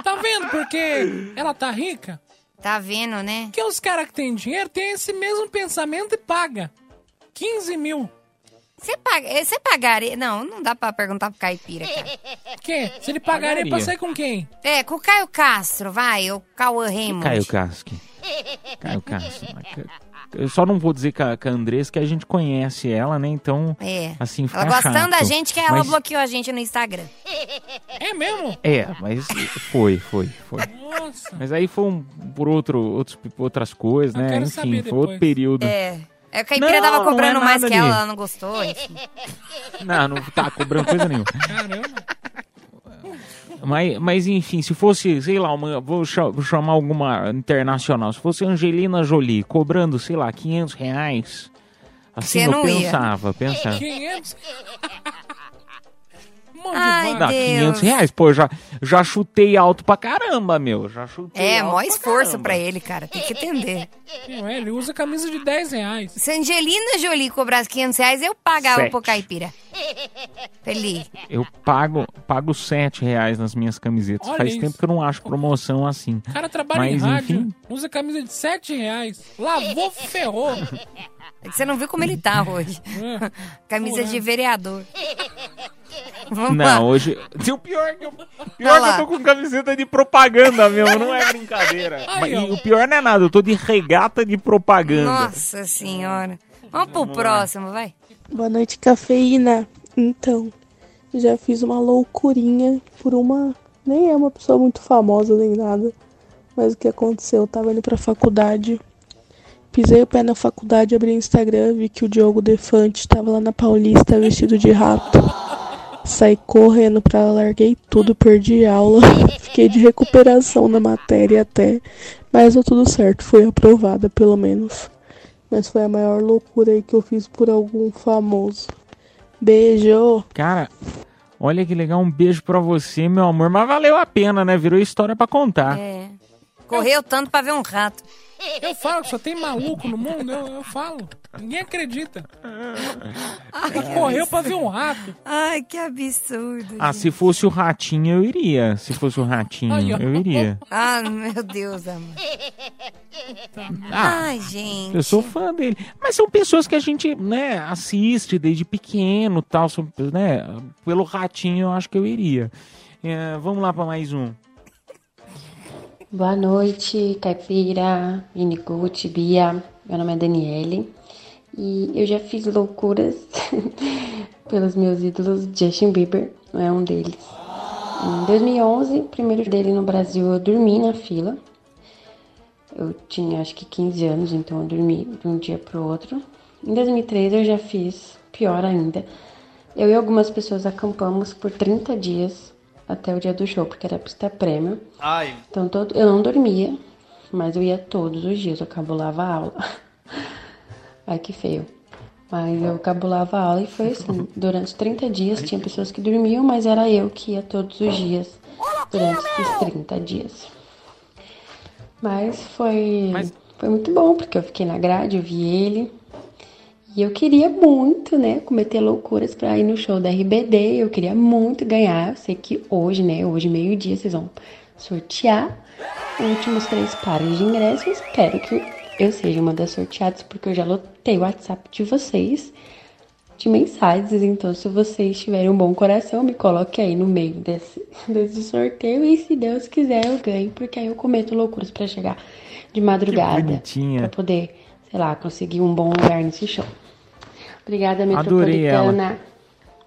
Tá vendo porque ela tá rica? Tá vendo, né? Porque os caras que têm dinheiro têm esse mesmo pensamento e paga. 15 mil. Você paga, eh, você pagaria... Não, não dá pra perguntar pro caipira, cara. Que? Se ele pagaria Pagaria. pra sair com quem? É, com o Caio Castro, vai, o Cauã Raymond. Caio Casque. Caio Casque. Eu só não vou dizer com a, com a Andressa que a gente conhece ela, né? Então, É. assim, fica Ela gosta tanto da gente que ela Mas- bloqueou a gente no Instagram. É mesmo? É, mas foi, foi, foi. Nossa. Mas aí foi um, por outro, outros, outras coisas, Eu né? quero Enfim, saber foi outro período. É. É, o caipira Não, tava não cobrando é mais que ela, ela não gostou, enfim. Não, não tá cobrando coisa nenhuma. Caramba. Mas, mas enfim, se fosse, sei lá, uma, vou, cha- vou chamar alguma internacional, se fosse Angelina Jolie cobrando, sei lá, 500 reais, assim Você eu não ia. pensava, pensava. 500? Mão de Ai, Deus. 500 reais, pô, já, já chutei alto pra caramba, meu, já chutei É, alto mó pra esforço caramba. pra ele, cara. Tem que entender. Não é, ele usa camisa de 10 reais. Se a Angelina Jolie cobrasse 500 reais, eu pagava Sete. pro caipira. Feliz. Eu pago, pago 7 reais nas minhas camisetas. Olha Faz isso. tempo que eu não acho promoção assim. O cara trabalha em Mas, rádio, enfim. usa camisa de 7 reais. Lavou, ferrou. É que você não viu como ele tá hoje. É. Camisa de Porra. vereador. Vamos Não, lá. hoje. O pior que eu, pior que eu tô com camiseta de propaganda mesmo, não é brincadeira. E o pior não é nada, eu tô de regata de propaganda. Nossa senhora. Vamos pro próximo, vai. Boa noite, cafeína. Então, já fiz uma loucurinha por uma. Nem é uma pessoa muito famosa nem nada. Mas o que aconteceu? Eu tava indo pra faculdade. Pisei o pé na faculdade, abri o Instagram, vi que o Diogo Defante tava lá na Paulista vestido de rato. Saí correndo pra lá, larguei tudo, perdi aula. Fiquei de recuperação na matéria até. Mas deu tudo certo, fui aprovada pelo menos. Mas foi a maior loucura aí que eu fiz por algum famoso. Beijo! Cara, olha que legal, um beijo pra você, meu amor. Mas valeu a pena, né? Virou história pra contar. É. Correu tanto pra ver um rato. Eu falo que só tem maluco no mundo, eu, eu falo. Ninguém acredita. Ela correu pra ver um rato. Ai, que absurdo. Ah, se fosse o ratinho, eu iria. Se fosse o ratinho, ó. eu iria. Ah, meu Deus, amor. Ah, Ai, gente. Eu sou fã dele. Mas são pessoas que a gente, né, assiste desde pequeno tal. São, né, pelo ratinho eu acho que eu iria. É, vamos lá pra mais um. Boa noite, Caipira, Miniguti, Bia. Meu nome é Daniele e eu já fiz loucuras pelos meus ídolos. Justin Bieber não é um deles. Em 2011, primeiro dele no Brasil, eu dormi na fila. Eu tinha acho que 15 anos, então eu dormi de um dia pro outro. Em 2013 eu já fiz pior ainda. Eu e algumas pessoas acampamos por 30 dias até o dia do show, porque era pista prêmio. Ai. Então todo, eu não dormia, mas eu ia todos os dias, eu cabulava a aula. Ai que feio. Mas eu cabulava a aula e foi assim. Durante 30 dias tinha pessoas que dormiam, mas era eu que ia todos os dias durante esses 30 dias. Mas foi, foi muito bom, porque eu fiquei na grade, eu vi ele. E eu queria muito, né, cometer loucuras pra ir no show da RBD. Eu queria muito ganhar. Eu sei que hoje, né, hoje meio-dia, vocês vão sortear os últimos três pares de ingressos. Espero que eu seja uma das sorteadas, porque eu já lotei o WhatsApp de vocês de mensagens. Então, se vocês tiverem um bom coração, me coloque aí no meio desse, desse sorteio. E se Deus quiser, eu ganho, porque aí eu cometo loucuras pra chegar de madrugada. Pra poder, sei lá, conseguir um bom lugar nesse show. Obrigada. Metropolitana.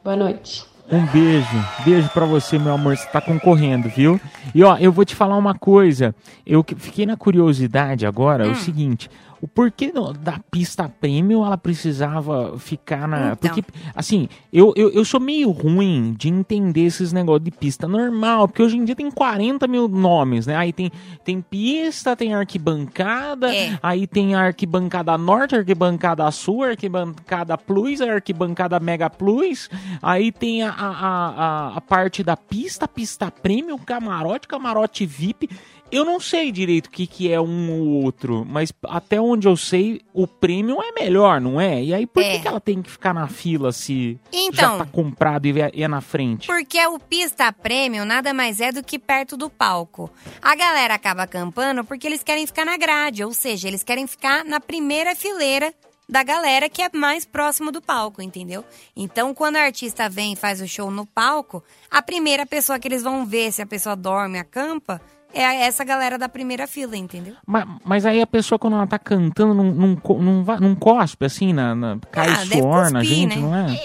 Boa noite. Um beijo, beijo pra você, meu amor. Você tá concorrendo, viu? E ó, eu vou te falar uma coisa. Eu que- fiquei na curiosidade agora, Hum. é o seguinte. O porquê da pista premium ela precisava ficar na. Então. Porque, assim, eu, eu, eu sou meio ruim de entender esses negócios de pista normal, porque hoje em dia tem 40 mil nomes, né? Aí tem, tem pista, tem arquibancada, É. aí tem a arquibancada norte, arquibancada sul, arquibancada plus, arquibancada mega plus, aí tem a, a, a, a- a parte da pista, pista premium, camarote, camarote VIP. Eu não sei direito o que, que é um ou outro, mas até onde eu sei, o premium é melhor, não é? E aí por que, É. que ela tem que ficar na fila se Então. já tá comprado e é, é na frente? Porque o pista premium nada mais é do que perto do palco. A galera acaba acampando porque eles querem ficar na grade, ou seja, eles querem ficar na primeira fileira da galera que é mais próximo do palco, entendeu? Então, quando o artista vem e faz o show no palco, a primeira pessoa que eles vão ver se a pessoa dorme, acampa, é essa galera da primeira fila, entendeu? Mas, mas aí a pessoa, quando ela tá cantando, não, não, não, não cospe assim, na, na- cai Ah, suor na gente, né? não é?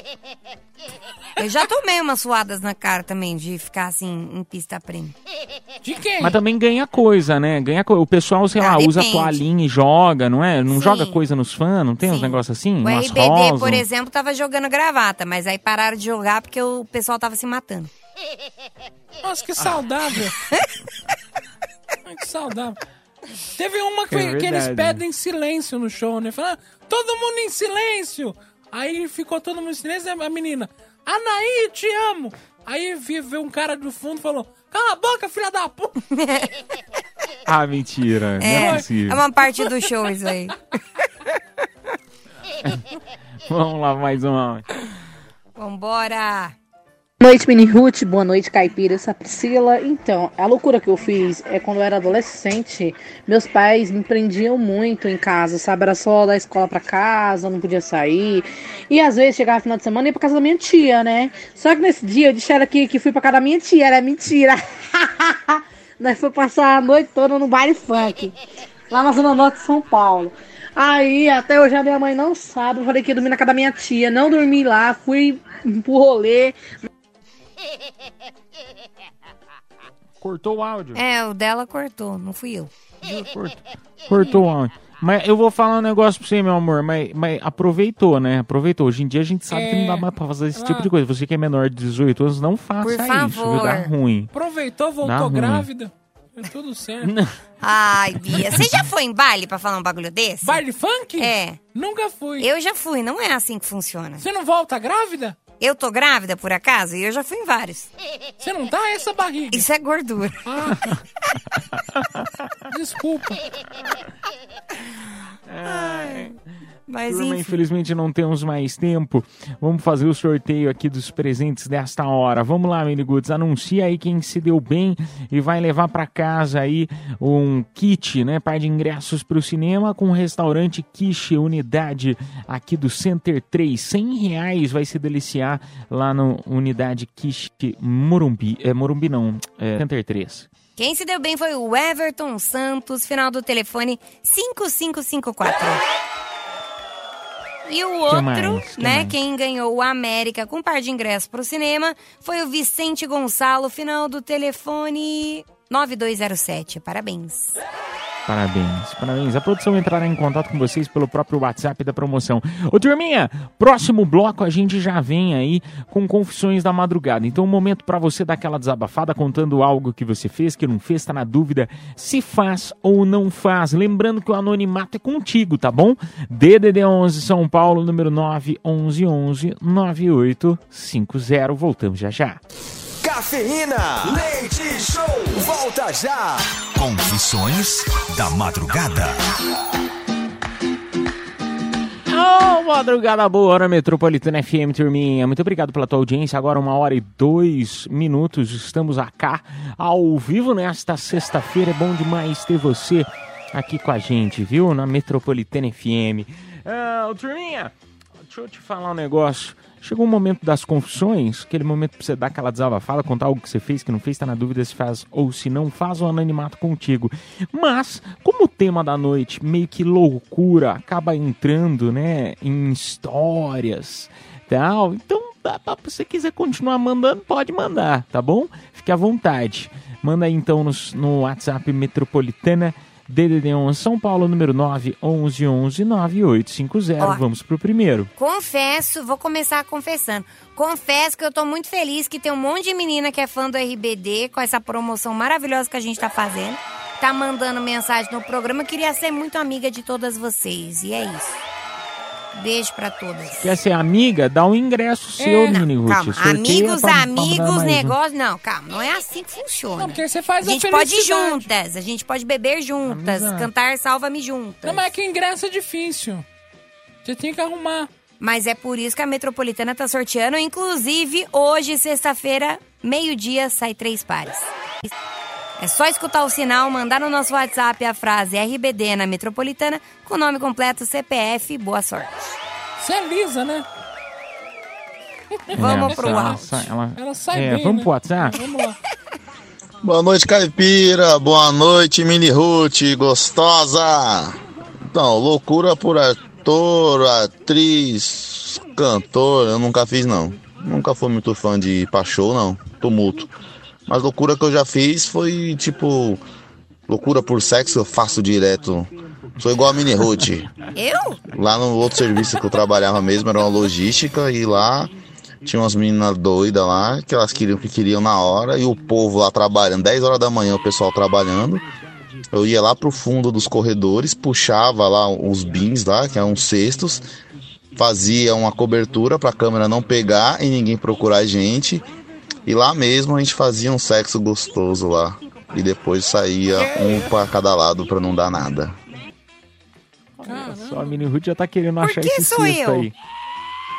Eu já tomei umas suadas na cara também de ficar assim em pista premium. De quem? Mas também ganha coisa, né? Ganha co- O pessoal, sei Ah, lá, usa toalhinha e joga, não é? Não Sim. joga coisa nos fãs, não tem uns Sim. negócios assim? O Umas RBD, rosas? por exemplo, tava jogando gravata, mas aí pararam de jogar porque o pessoal tava se matando. Nossa, que saudável. Ai, que saudável. Teve uma que, É que eles pedem silêncio no show, né? Fala, todo mundo em silêncio. Aí ficou todo mundo em silêncio, a menina, Anaí, te amo. Aí vi- veio um cara do fundo e falou, cala a boca, filha da puta. Ah, mentira. não é É, possível. é uma parte do show isso aí. Vamos lá, mais uma. Vambora! Noite, Mini Ruth. Boa noite, Caipira. Essa Priscila. Então, a loucura que eu fiz é quando eu era adolescente, meus pais me prendiam muito em casa, sabe? Era só da escola pra casa, não podia sair. E às vezes chegava final de semana e ia pra casa da minha tia, né? Só que nesse dia eu disseram que, que fui pra casa da minha tia, era mentira. Nós foi passar a noite toda no baile funk, lá na Zona Norte de São Paulo. Aí, até hoje a minha mãe não sabe. Eu falei que ia dormir na casa da minha tia. Não dormi lá, fui pro rolê. Cortou o áudio. É, o dela cortou, não fui eu. Cortou, cortou o áudio. Mas eu vou falar um negócio pra você, meu amor, mas, mas aproveitou, né? Aproveitou. Hoje em dia a gente sabe que não dá mais pra fazer esse tipo de coisa. Você que é menor de 18 anos, não faça Por isso, favor. viu? Dá ruim. Aproveitou, voltou ruim. grávida. É tudo certo. Ai, Bia, você já foi em baile pra falar um bagulho desse? Baile funk? É. Nunca fui. Eu já fui, não é assim que funciona. Você não volta grávida? Eu tô grávida, por acaso, e eu já fui em vários. Você não tá essa barriga? Isso é gordura. Desculpa. Mas Turma, enfim. infelizmente não temos mais tempo. Vamos fazer o sorteio aqui dos presentes desta hora. Vamos lá, Miniguts, anuncia aí quem se deu bem e vai levar para casa aí um kit, né, par de ingressos para o cinema com o restaurante Quiche Unidade aqui do Center 3. 100 reais vai se deliciar lá no Unidade Quiche Morumbi. É Morumbi não, é Center 3. Quem se deu bem foi o Everton Santos, final do telefone 5554. E o outro, mais? Que né, mais? quem ganhou o América com um par de ingressos pro cinema foi o Vicente Gonçalo, final do telefone 9207. Parabéns. Parabéns, parabéns. A produção entrará em contato com vocês pelo próprio WhatsApp da promoção. Ô turminha, próximo bloco a gente já vem aí com confissões da madrugada. Então, um momento pra você dar aquela desabafada contando algo que você fez, que não fez, tá na dúvida se faz ou não faz. Lembrando que o anonimato é contigo, tá bom? DDD 11 São Paulo, número 911 9850. Voltamos já já. Cafeína, leite show, volta já. Confissões da madrugada. Ô, madrugada boa, hora metropolitana FM, turminha. Muito obrigado pela tua audiência. Agora, uma hora e dois minutos. Estamos cá ao vivo nesta sexta-feira. É bom demais ter você aqui com a gente, viu? Na Metropolitana FM. Ah, ô, turminha, deixa eu te falar um negócio. Chegou o momento das confissões, aquele momento pra você dar aquela desabafada, contar algo que você fez, que não fez, tá na dúvida se faz ou se não faz o anonimato contigo. Mas, como o tema da noite, meio que loucura, acaba entrando, né, em histórias, tal, então, pra- se você quiser continuar mandando, pode mandar, tá bom? Fique à vontade. Manda aí então no, no WhatsApp Metropolitana DDD11 São Paulo, número 9 11 11 9850. Ó. Vamos pro primeiro. Confesso, vou começar confessando. Confesso que eu tô muito feliz que tem um monte de menina que é fã do RBD com essa promoção maravilhosa que a gente tá fazendo. Tá mandando mensagem no programa. Eu queria ser muito amiga de todas vocês. E é isso. Beijo pra todas. Quer ser amiga? Dá um ingresso seu, Mini Ruth. Calma, Sorteia amigos, pra- pra amigos, dar mais um. negócio. Não, calma, não é assim que funciona. Não, porque você faz a a gente pode ir juntas, a gente pode beber juntas, Amizade. cantar Salva-me juntas. Não, mas é que ingresso é difícil. Você tem que arrumar. Mas é por isso que a Metropolitana tá sorteando. Inclusive, hoje, sexta-feira, meio-dia, sai três pares. É só escutar o sinal, mandar no nosso WhatsApp a frase RBD na Metropolitana com nome completo, CPF, boa sorte. Você é lisa, né? Vamos É, pro ela áudio. sai- ela- Ela sai é, bem, Vamos né? pro WhatsApp? Vamos lá. Boa noite, caipira. Boa noite, mini Ruth, gostosa. Então, loucura por ator, atriz, cantor, eu nunca fiz não. Nunca fui muito fã de show, não. Tumulto. Mas loucura que eu já fiz foi tipo. Loucura por sexo eu faço direto. Sou igual a mini Ruth. Eu? Lá no outro serviço que eu trabalhava mesmo era uma logística e lá tinha umas meninas doidas lá que elas queriam o que queriam na hora e o povo lá trabalhando, 10 horas da manhã o pessoal trabalhando. Eu ia lá pro fundo dos corredores, puxava lá os bins lá, que eram uns cestos, fazia uma cobertura pra câmera não pegar e ninguém procurar a gente. E lá mesmo a gente fazia um sexo gostoso lá. E depois saía um pra cada lado pra não dar nada. Só a Mini Ruth já tá querendo Por achar que esse sou eu? aí.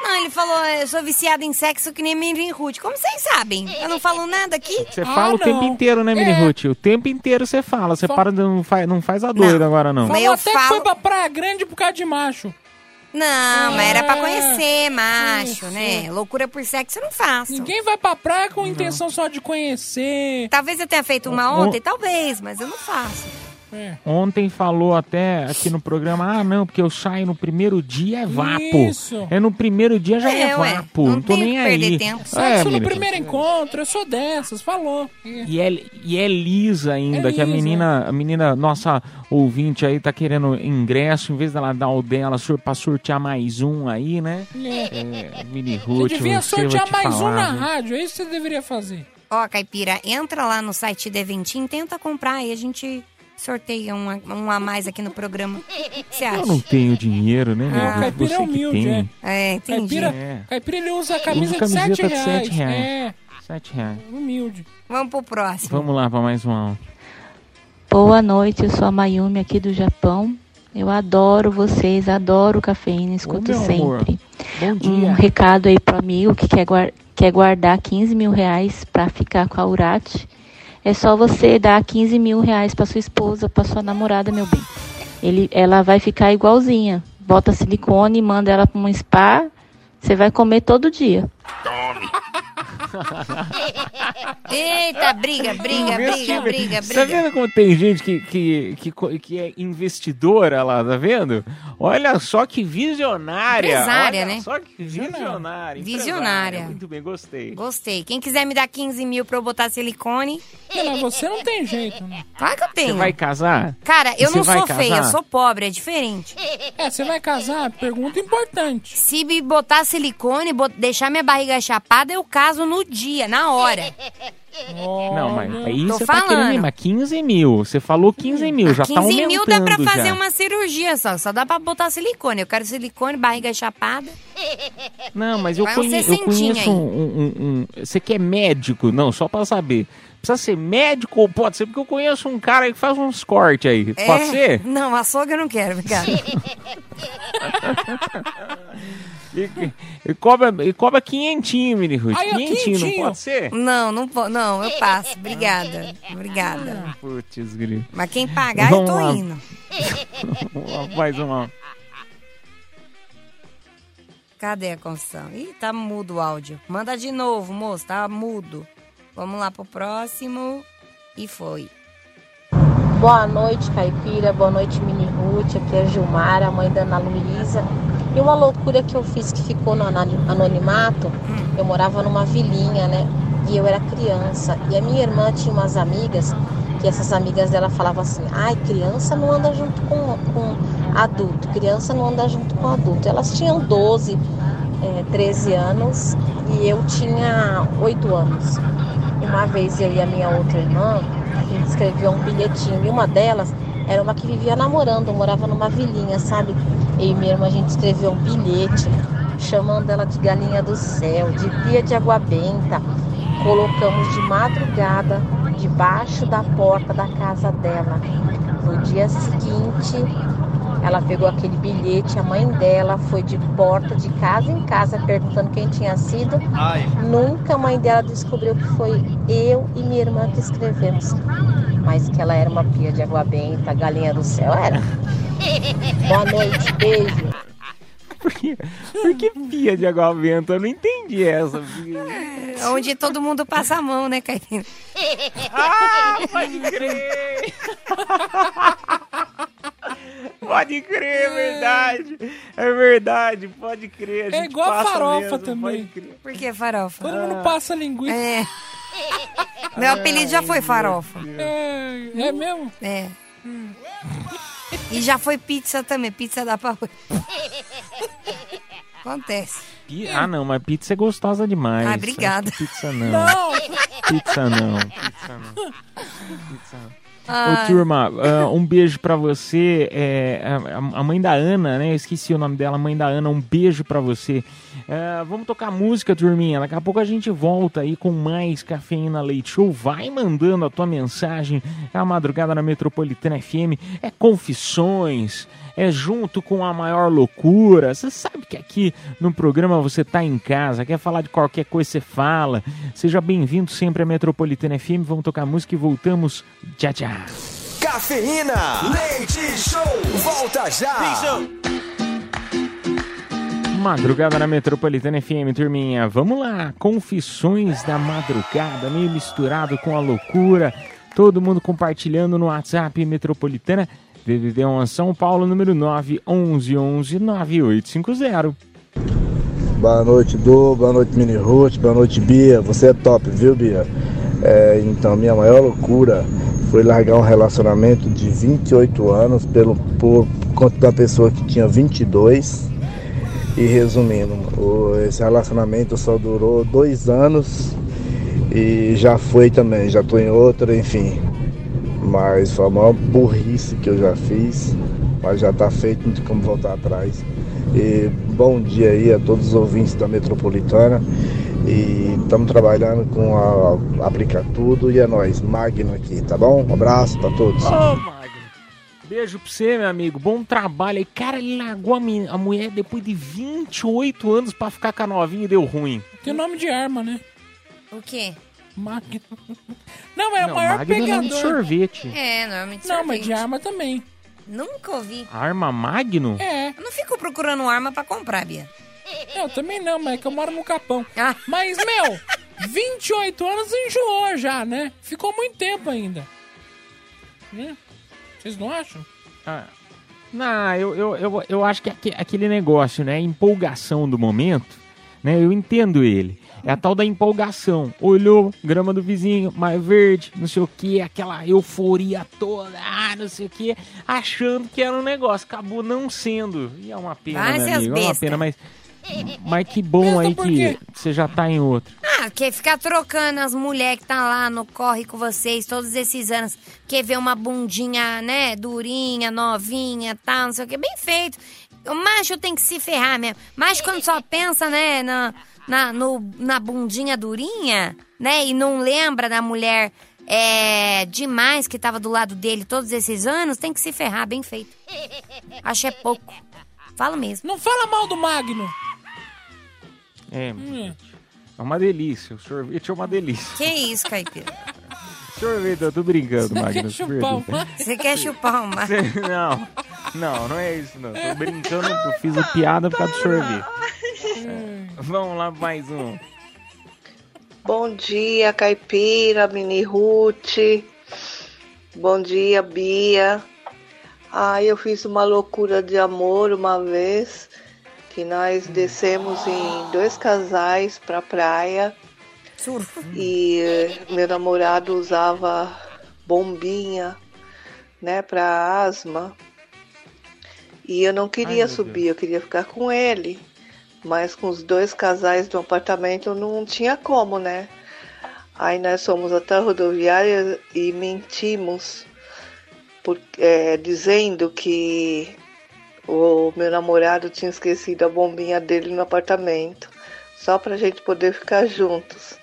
Não, ele falou, eu sou viciada em sexo que nem Mirin Ruth. Como vocês sabem? Eu não falo nada aqui. Você fala o tempo inteiro, né, Mini É. Ruth? O tempo inteiro você fala. Você para de não faz, não faz a doida agora, não. Falou eu até que falo- foi pra Praia Grande por causa de macho. Não, mas era pra É, conhecer macho, isso. né? Loucura por sexo eu não faço. Ninguém vai pra praia com intenção só de conhecer. Talvez eu tenha feito uma ontem, talvez, mas eu não faço. É. Ontem falou até aqui no programa, ah, não, porque eu saio no primeiro dia é vapo. Isso. É no primeiro dia já é, É, vapo. Não, tô tenho nem aí. tempo. É, Sexo no primeiro encontro, eu sou dessas, falou. E é, e é lisa ainda, É que a lisa. menina, a menina, nossa ouvinte aí tá querendo ingresso, em vez dela dar o dela sur, pra sortear mais um aí, né? É. É, Mini Você Ruth, devia você, vou sortear te mais um falar, na viu? rádio, é isso que você deveria fazer. Ó, Caipira, entra lá no site do Eventim, tenta comprar e a gente sorteia um a, um a mais aqui no programa. O que você acha? Eu não tenho dinheiro, né, Ah, meu? caipira Você é que humilde, tem. É, entendi. Caipira, É. caipira ele usa a camisa, Usa camiseta de de 7 sete reais. reais. É, Sete reais. humilde. Vamos pro próximo. Vamos lá pra mais um. Boa noite, eu sou a Mayumi aqui do Japão. Eu adoro vocês, adoro cafeína, escuto amor. sempre. Bom Um recado aí pro amigo que quer, guar- quer guardar 15 mil reais pra ficar com a Urati. É só você dar 15 mil reais pra sua esposa, pra sua namorada, meu bem. Ele, ela vai ficar igualzinha. Bota silicone, manda ela pra um spa. Você vai comer todo dia. Eita, briga, briga, briga, briga, Você tá briga. vendo como tem gente que, que, que, que é investidora lá, tá vendo? Olha só que visionária. Empresária, Olha né? Só que visionária. Visionária. Muito bem, gostei. Gostei. Quem quiser me dar 15 mil pra eu botar silicone, Não, mas você não tem jeito, né? claro que eu Você tenho. vai casar? Cara, eu Você não sou feia, eu sou pobre, é diferente. É, você vai casar? Pergunta importante. Se me botar silicone, bot- deixar minha barriga chapada, eu caso no dia, na hora. Não, mas aí Tô você tá falando. querendo mas 15 mil. Você falou 15 mil, já 15 tá aumentando mil dá pra fazer já. uma cirurgia só, só dá pra botar silicone. Eu quero silicone, barriga chapada. Não, mas eu, conhe- eu conheço um, um- um- um- Você que é médico? Não, só pra saber. Precisa ser médico ou pode ser? Porque eu conheço um cara que faz uns cortes aí. É? Pode ser? Não, açougue eu não quero, obrigada. E, e cobra, e cobra quinhentinho, Mini Ruth. Aí, ó, Quinhentinho, não quinhentinho. pode ser? Não, não, não, eu passo. Obrigada. Obrigada. Putz, grito. Mas quem pagar, eu Vamos tô lá. indo. Mais uma. Cadê a construção? Ih, tá mudo o áudio. Manda de novo, moço, tá mudo. Vamos lá pro próximo. E foi. Boa noite, Caipira. Boa noite, Mini Ruth. Aqui é a Gilmara, mãe da Ana Luísa. E uma loucura que eu fiz que ficou no anonimato, eu morava numa vilinha, né? E eu era criança. E a minha irmã tinha umas amigas, que essas amigas dela falavam assim, ai, criança não anda junto com, com adulto, criança não anda junto com adulto. Elas tinham 12, eh, 13 anos e eu tinha 8 anos. Uma vez eu e a minha outra irmã, a gente escreveu um bilhetinho. E uma delas era uma que vivia namorando, morava numa vilinha, sabe? Eu e minha irmã, a gente escreveu um bilhete chamando ela de galinha do céu, de pia de água benta. Colocamos de madrugada debaixo da porta da casa dela. No dia seguinte, ela pegou aquele bilhete, a mãe dela foi de porta de casa em casa perguntando quem tinha sido. Nunca a mãe dela descobriu que foi eu e minha irmã que escrevemos. Mas que ela era uma pia de água benta, galinha do céu, era. Boa noite, beijo. Por que, por que pia de água vento? Eu não entendi essa. É Onde todo mundo passa a mão, né, Caipira? Ah, pode crer! Pode crer, é verdade. É verdade, pode crer. A É igual a passa farofa mesmo, também. Por que farofa? Todo mundo passa linguiça. É. Meu apelido já foi farofa. É, é mesmo? É. E já foi pizza também, pizza da pau. Acontece. Pi- Ah, não, mas pizza é gostosa demais. Ah, obrigada. Pizza não. Não. Pizza não. Pizza não. Pizza não. Ô, Ai. turma, ah, um beijo pra você. é, a, a mãe da Ana, né? Eu esqueci o nome dela, mãe da Ana. Um beijo pra você. Ah, vamos tocar música, turminha. Daqui a pouco a gente volta aí com mais Cafeína Leite Show. Vai mandando a tua mensagem. É a madrugada na Metropolitana FM. É confissões. É junto com a maior loucura. Você sabe que aqui no programa você tá em casa, quer falar de qualquer coisa, você fala. Seja bem-vindo sempre à Metropolitana FM. Vamos tocar música e voltamos já já. Cafeína, leite show, volta já. Madrugada na Metropolitana FM, turminha. Vamos lá, confissões da madrugada, meio misturado com a loucura. Todo mundo compartilhando no WhatsApp Metropolitana, DDD 1 São Paulo, número 9 11 11 9850. Boa noite, Du. Boa noite, Mini Ruth. Boa noite, Bia. Você é top, viu, Bia? É, então, minha maior loucura foi largar um relacionamento de 28 anos pelo, por conta da pessoa que tinha 22. E resumindo, esse relacionamento só durou dois anos e já foi também, já tô em outra, enfim. Mas foi a maior burrice que eu já fiz, mas já tá feito, não tem como voltar atrás. E bom dia aí a todos os ouvintes da Metropolitana. E estamos trabalhando com a Aplicar Tudo e é nóis, Magno aqui, tá bom? Um abraço pra todos. Ô, Magno. Beijo pra você, meu amigo. Bom trabalho aí. Cara, ele largou a, men- a mulher depois de 28 anos pra ficar com a novinha e deu ruim. Tem nome de arma, né? O quê? Magno. Não, é o Não, maior Magno é pegador. de sorvete. É, normalmente Não, mas de sorvete. arma também. Nunca ouvi. Arma Magno? É. Eu não fico procurando arma pra comprar, Bia. Eu também não, mas é que eu moro no Capão. Ah. Mas, meu, 28 anos enjoou já, né? Ficou muito tempo ainda. Né? Vocês não acham? Ah, não, eu, eu, eu, eu acho que aque- aquele negócio, né? Empolgação do momento, né? Eu entendo ele. É a tal da empolgação. Olhou, grama do vizinho, mais verde, não sei o que, aquela euforia toda, ah, não sei o que, achando que era um negócio. Acabou não sendo. E é uma pena, as amigo. É uma pena, mas. Mas que bom aí que você já tá em outro. Ah, quer ficar trocando as mulheres que tá lá no corre com vocês todos esses anos. Quer ver uma bundinha, né, durinha, novinha, tal, não sei o que. Bem feito. O macho tem que se ferrar mesmo. Macho quando só pensa, né, na, na, no, na bundinha durinha, né, e não lembra da mulher é, demais que tava do lado dele todos esses anos, tem que se ferrar, bem feito. Acho é pouco. Falo mesmo. Não fala mal do Magno. É, Hum. é uma delícia. O sorvete é uma delícia. Que isso, caipira? Sorvete, eu tô brincando, Você quer chupar perdoa. Você quer chupar uma? Não, não, não é isso, não. Tô brincando, eu fiz a piada por causa do sorvete. É. Vamos lá, mais um. Bom dia, Caipira, Mini Ruth. Bom dia, Bia. Ai, eu fiz uma loucura de amor uma vez que nós descemos em dois casais pra praia e meu namorado usava bombinha, né, pra asma. E eu não queria meu subir, eu queria ficar com ele. Mas com os dois casais no apartamento não tinha como, né? Aí nós fomos até a rodoviária e mentimos, por- é, dizendo que o meu namorado tinha esquecido a bombinha dele no apartamento, só pra gente poder ficar juntos.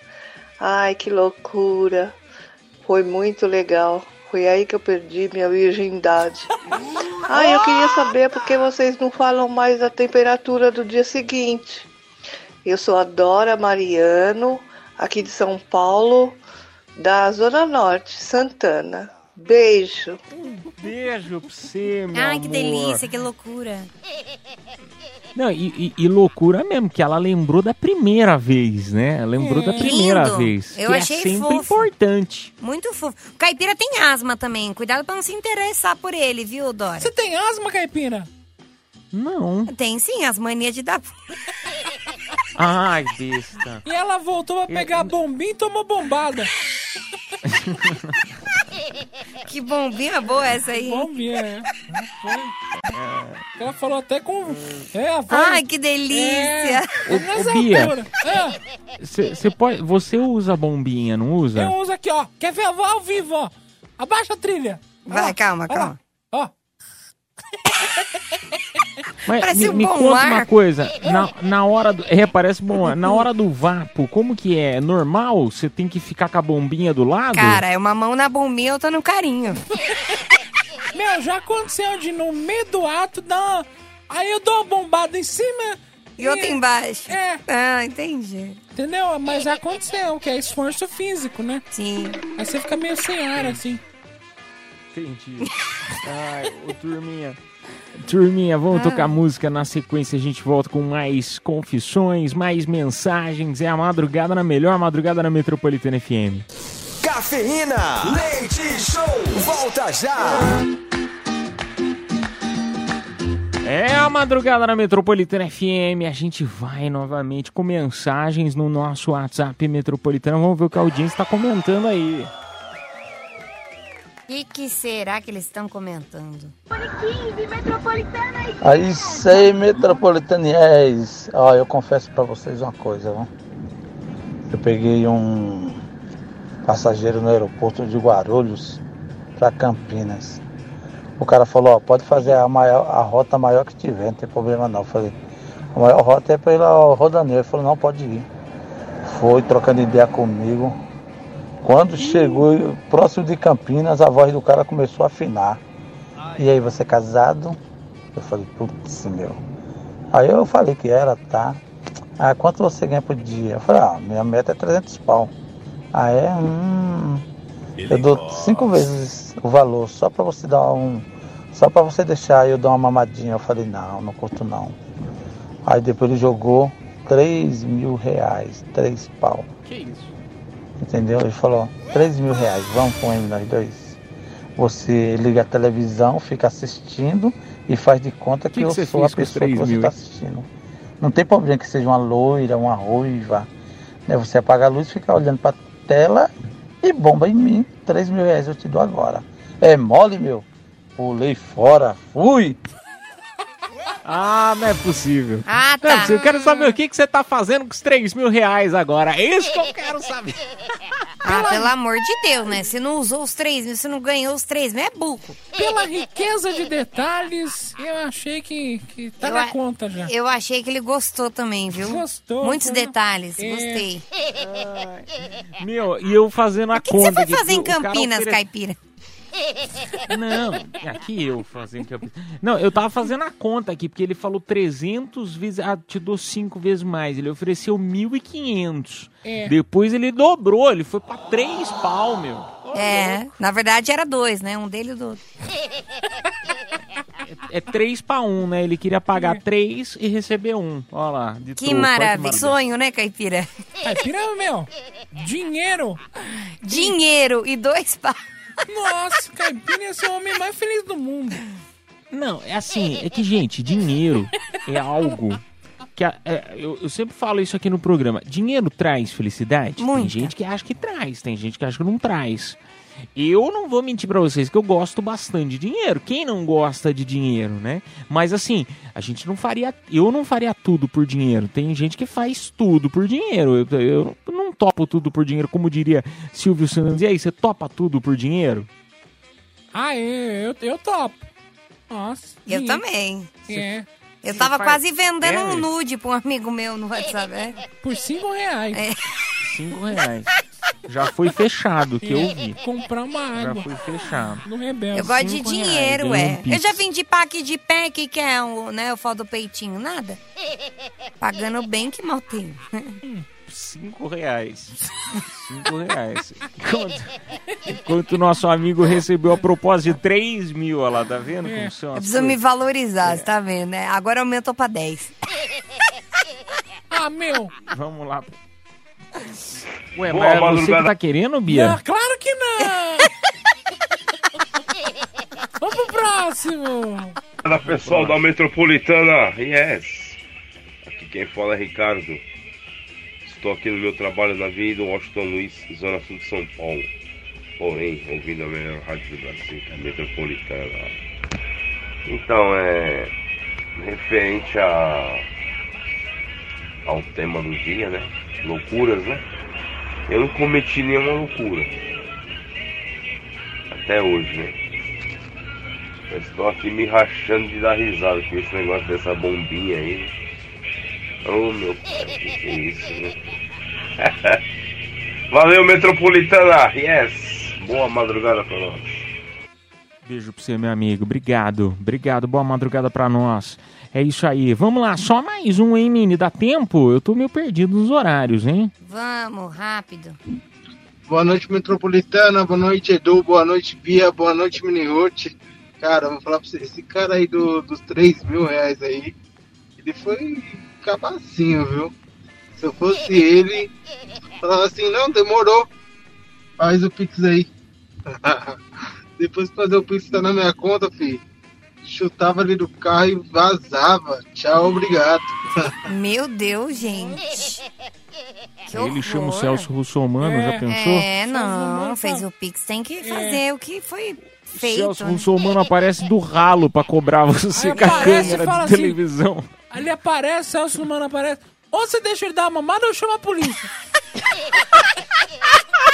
Ai, que loucura! Foi muito legal. Foi aí que eu perdi minha virgindade. Ai, eu queria saber por que vocês não falam mais da temperatura do dia seguinte. Eu sou a Dora Mariano, aqui de São Paulo, da Zona Norte, Santana. Beijo. Beijo pra você, meu Ai, que amor. delícia, que loucura. Não, e, e- e loucura mesmo, que ela lembrou da primeira vez, né? Lembrou da primeira Lindo. vez. Eu que achei é sempre fofo. importante. Muito fofo. O caipira tem asma também. Cuidado pra não se interessar por ele, viu, Dora? Você tem asma, Caipira? Não. Tem sim, as manias de dar. Ai, besta. E ela voltou pra pegar a bombinha e tomou bombada. Que bombinha boa essa aí. Bombinha, é. Ela falou até com. É, a voz- Ai, que delícia. É, Ô, nessa ô, Bia. É, Você pode, você usa bombinha, não usa? eu uso aqui, ó. Quer ver? Eu vou ao vivo, ó. Abaixa a trilha. Vai, calma, ó lá. calma. Ó. Mas Parece me, um me conta ar. uma coisa, na, na hora do. É, parece bom. ar. Na hora do vapo, como que é? É Normal? Você tem que ficar com a bombinha do lado? Cara, é uma mão na bombinha, outra no carinho. Meu, já aconteceu de no meio do ato dar uma... Aí eu dou uma bombada em cima E outra embaixo. É. Ah, entendi. Entendeu? Mas já aconteceu, que é esforço físico, né? Sim. Aí você fica meio sem ar, assim. Entendi. Ai, ô turminha. Turminha, vamos Ah. tocar música na sequência. A gente volta com mais confissões, mais mensagens. É a madrugada na melhor madrugada na Metropolitana FM. Cafeína, leite show, volta já. É a madrugada na Metropolitana FM. A gente vai novamente com mensagens no nosso WhatsApp Metropolitana. Vamos ver o que a audiência está comentando aí. O que, que será que eles estão comentando? Aí sei, metropolitaniés. Ó, eu confesso pra vocês uma coisa, viu? Eu peguei um passageiro no aeroporto de Guarulhos pra Campinas. O cara falou, ó, pode fazer a, maior, a rota maior que tiver, não tem problema não. Eu falei, a maior rota é ao Rodaneio. Ele falou, não, pode ir. Foi trocando ideia comigo. Quando chegou próximo de Campinas, a voz do cara começou a afinar. E aí, você é casado? Eu falei, putz, meu. Aí eu falei que era, tá? Ah, quanto você ganha por dia? Eu falei, ah, minha meta é 300 pau. Ah, é? Hum. Eu dou cinco vezes o valor, só pra você dar um. Só pra você deixar eu dar uma mamadinha. Eu falei, não, não curto não. Aí depois ele jogou 3 mil reais, 3 pau. Que isso? Entendeu? Ele falou, 3 mil reais, vamos com ele nós dois. Você liga a televisão, fica assistindo e faz de conta que, Que que eu sou a pessoa que 3 você está assistindo. Não tem problema que seja uma loira, uma ruiva. Né? Você apaga a luz, fica olhando pra tela e bomba em mim. 3 mil reais eu te dou agora. É mole, meu? Pulei fora, fui! Ah, não é possível. Ah, Não é tá. possível. Eu quero saber o que, que você tá fazendo com os 3 mil reais agora. É isso que eu quero saber. Ah, pelo amor de Deus, né? Se não usou os 3 mil, se não ganhou os 3 mil, é burro. Pela riqueza de detalhes, eu achei que, que tá Eu na a- conta já. Eu achei que ele gostou também, viu? Gostou, Muitos foi. detalhes, É. gostei. Meu, e eu fazendo a O que, que você conta. foi fazer em o Campinas, ofere- caipira? Não, aqui eu fazendo. que eu- Não, eu tava fazendo a conta aqui, porque ele falou 300 vezes. Ah, te dou 5 vezes mais. Ele ofereceu 1.500. É. Depois ele dobrou, ele foi pra 3 pau, meu. É, na verdade era dois, né? Um dele e do outro. É 3 pra 1, né? Ele queria pagar 3 e receber 1. Olha lá. de Que troco, maravilha. Sonho, né, Caipira? Caipira, meu, dinheiro. Dinheiro e dois pau. Nossa, Caipira ia ser o homem mais feliz do mundo. Não, é assim, é que, gente, dinheiro é algo que a- é, eu, eu sempre falo isso aqui no programa. Dinheiro traz felicidade? Tem gente que acha que traz, tem gente que acha que não traz. Eu não vou mentir pra vocês que eu gosto bastante de dinheiro. Quem não gosta de dinheiro, né? Mas assim, a gente não faria. Eu não faria tudo por dinheiro. Tem gente que faz tudo por dinheiro. Eu, eu não topo tudo por dinheiro, como diria Silvio Santos. E aí, você topa tudo por dinheiro? Ah, eu, eu, eu topo. Nossa. Eu também. É. Eu tava faz- quase vendendo É, um nude pra um amigo meu no WhatsApp. É. Por cinco reais. É. 5 reais. Já foi fechado, que eu É, vi. Comprar uma Já água. foi fechado. No Rebelde. Eu gosto de cinco dinheiro, reais, é. Eu já vendi pack de pé, que que é o, né, o fal do peitinho, nada. Pagando bem que mal tenho. 5 reais. 5 reais. Enquanto, enquanto o nosso amigo recebeu a proposta de 3 mil, olha lá, tá vendo como são Eu preciso me coisas? valorizar, você tá vendo, né? Agora aumentou pra 10. Ah, meu. Vamos lá. Ué, Boa mas você que madrugada. tá querendo, Bia? Não, claro que não. Vamos pro próximo. Fala pessoal da Metropolitana, yes! Aqui quem fala é Ricardo. Estou aqui no meu trabalho na Avenida Washington Luiz, Zona Sul de São Paulo. Porém, ouvindo a melhor rádio do Brasil, que é a Metropolitana. Então, é. Referente a. ao tema do dia, né? Loucuras, né? Eu não cometi nenhuma loucura. Até hoje, né? Eu estou aqui me rachando de dar risada com esse negócio dessa bombinha aí. Oh meu pai, que que é isso, né? Valeu, Metropolitana! Yes! Boa madrugada pra nós. Beijo pra você, meu amigo. Obrigado. Obrigado. Boa madrugada pra nós. É isso aí. Vamos lá, só mais um, hein, Mini? Dá tempo? Eu tô meio perdido nos horários, hein? Vamos, rápido. Boa noite, Metropolitana. Boa noite, Edu. Boa noite, Bia. Boa noite, Mini Ruth. Cara, vou falar pra você, esse cara aí do, dos 3 mil reais aí, ele foi cabacinho, viu? Se eu fosse ele, falava assim, não, demorou. Faz o Pix aí. Depois de fazer o Pix tá na minha conta, filho. Chutava ali do carro e vazava. Tchau, obrigado. Meu Deus, gente. Que ele chama o horror. Celso Russomano, já pensou? É, não, fez o Pix, tem que fazer o que foi feito. Celso né? Russomano aparece do ralo pra cobrar você Aí com a câmera de assim, televisão. Ali aparece, Celso Mano aparece. Ou você deixa ele dar uma mamada ou chama a polícia.